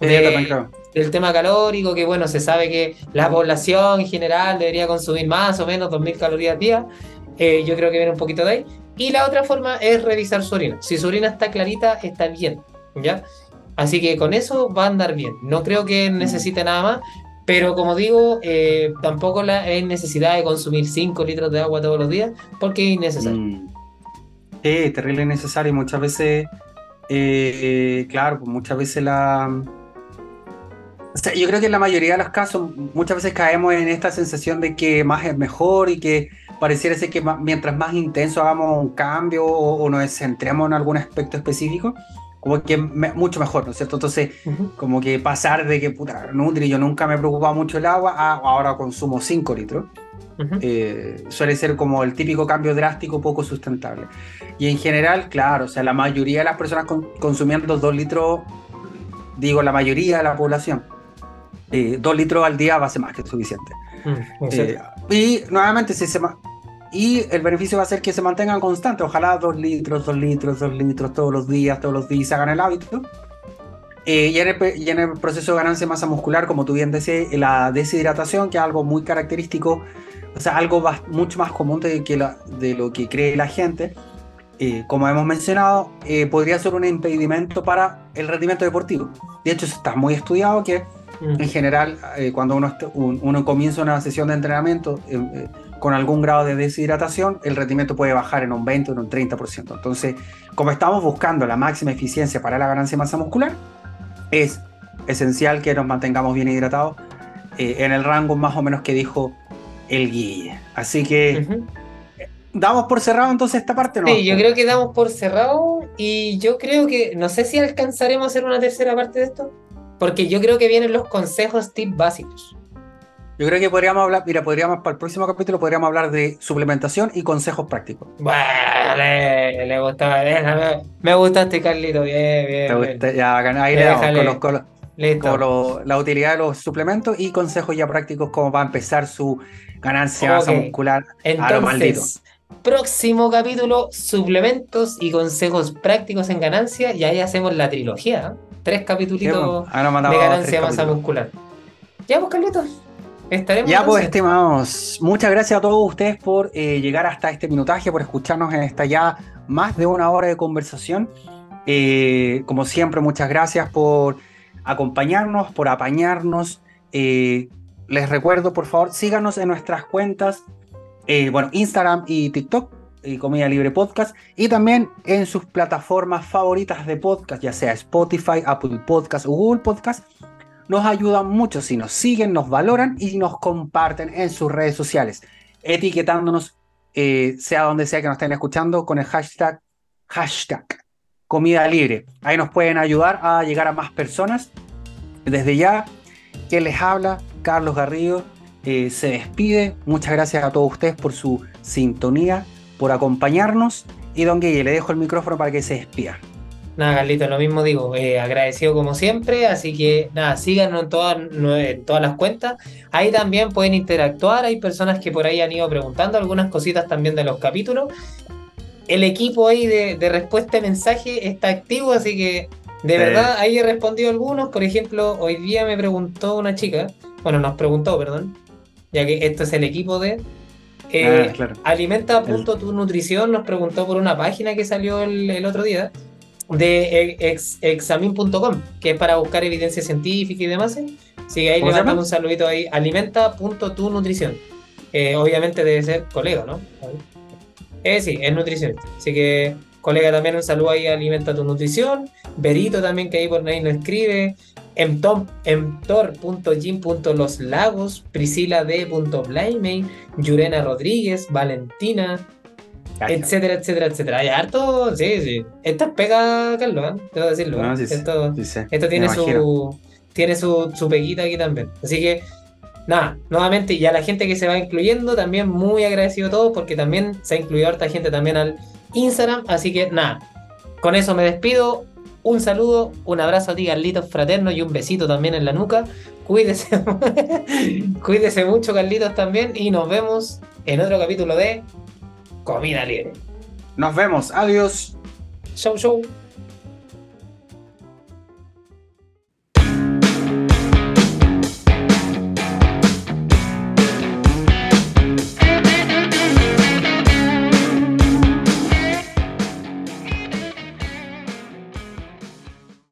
Del tema calórico, que bueno, se sabe que la población en general debería consumir más o menos 2.000 calorías al día. Eh, yo creo que viene un poquito de ahí. Y la otra forma es revisar su orina. Si su orina está clarita, está bien. ¿ya? Así que con eso va a andar bien. No creo que necesite nada más. Pero como digo, eh, tampoco la, hay necesidad de consumir 5 litros de agua todos los días porque es innecesario. Mm. Sí, terrible necesario. Y muchas veces, eh, claro, pues muchas veces la. O sea, yo creo que en la mayoría de los casos, muchas veces caemos en esta sensación de que más es mejor y que pareciera ser que mientras más intenso hagamos un cambio o, nos centremos en algún aspecto específico, como que mucho mejor, ¿no es cierto? Entonces, como que pasar de que, puta, Nutri, yo nunca me preocupaba mucho el agua, a ahora consumo 5 litros, eh, suele ser como el típico cambio drástico poco sustentable. Y en general, claro, o sea, la mayoría de las personas consumiendo 2 litros, digo, la mayoría de la población, 2 eh, litros al día va a ser más que suficiente. Mm, eh, y nuevamente, si se, y el beneficio va a ser que se mantengan constantes. Ojalá dos litros, dos litros, dos litros todos los días, todos los días hagan el hábito. Eh, y, en el, proceso de ganancia de masa muscular, como tú bien decías, la deshidratación, que es algo muy característico, o sea, algo mucho más común de, que de lo que cree la gente, eh, como hemos mencionado, eh, podría ser un impedimento para el rendimiento deportivo. De hecho, está muy estudiado que mm. en general, cuando uno, uno comienza una sesión de entrenamiento, con algún grado de deshidratación, el rendimiento puede bajar en un 20 o en un 30%. Entonces, como estamos buscando la máxima eficiencia para la ganancia de masa muscular, es esencial que nos mantengamos bien hidratados eh, en el rango más o menos que dijo el guille. Así que, ¿damos por cerrado entonces esta parte? ¿no? Sí, yo creo que damos por cerrado y yo creo que, no sé si alcanzaremos a hacer una tercera parte de esto, porque yo creo que vienen los consejos tip básicos. Yo creo que podríamos hablar, mira, podríamos para el próximo capítulo podríamos hablar de suplementación y consejos prácticos. Bueno, le, gusta, me gustaste, Carlito, bien, bien. Gusta, ya, ahí le damos con, los, la utilidad de los suplementos y consejos ya prácticos como va a empezar su ganancia masa muscular Entonces, a lo maldito. Próximo capítulo, suplementos y consejos prácticos en ganancia, y ahí hacemos la trilogía. Tres capítulos de ganancia masa muscular. Ya, pues, Carlitos ya pues, estimados, muchas gracias a todos ustedes por eh, llegar hasta este minutaje, por escucharnos en esta ya más de una hora de conversación. Eh, como siempre, muchas gracias por acompañarnos, por apañarnos. Eh, les recuerdo, por favor, síganos en nuestras cuentas, bueno, Instagram y TikTok, Comida Libre Podcast, y también en sus plataformas favoritas de podcast, ya sea Spotify, Apple Podcast o Google Podcast nos ayudan mucho si nos siguen, nos valoran y nos comparten en sus redes sociales, etiquetándonos, eh, sea donde sea que nos estén escuchando, con el hashtag, hashtag comida libre. Ahí nos pueden ayudar a llegar a más personas. Desde ya, que les habla, Carlos Garrido, eh, se despide. Muchas gracias a todos ustedes por su sintonía, por acompañarnos. Y don Guille, le dejo el micrófono para que se despida. Nada, Carlito, lo mismo digo, eh, agradecido como siempre, así que nada, síganos en todas, en todas las cuentas. Ahí también pueden interactuar, hay personas que por ahí han ido preguntando algunas cositas también de los capítulos. El equipo ahí de, respuesta de mensaje está activo, así que de verdad ahí he respondido algunos. Por ejemplo, hoy día me preguntó una chica, bueno, nos preguntó, perdón, ya que esto es el equipo de eh, ah, Alimenta.tu Nutrición nos preguntó por una página que salió el otro día de examin.com, que es para buscar evidencia científica y demás. Así ahí le mandamos un saludito ahí, alimenta.tu nutrición. Eh, obviamente debe ser colega, ¿no? Eh, sí, es nutrición. Así que, colega, también un saludo ahí a Alimenta tu Nutrición. Berito también, que ahí por ahí nos escribe. Emtor.gym.loslagos. Priscila D.Blaimey. Yurena Rodríguez. Valentina etcétera, etcétera, etcétera. Hay harto, sí, sí. Esta es pega, Carlos, ¿eh? debo decirlo. No, sí, esto, esto tiene, su, tiene su, su peguita aquí también. Así que, nada, nuevamente, y a la gente que se va incluyendo, también muy agradecido a todos, porque también se ha incluido harta gente también al Instagram. Así que, nada, con eso me despido. Un saludo, un abrazo a ti, Carlitos fraterno, y un besito también en la nuca. Cuídese, cuídese mucho, Carlitos, también, y nos vemos en otro capítulo de comida libre. Nos vemos, adiós. Show, show.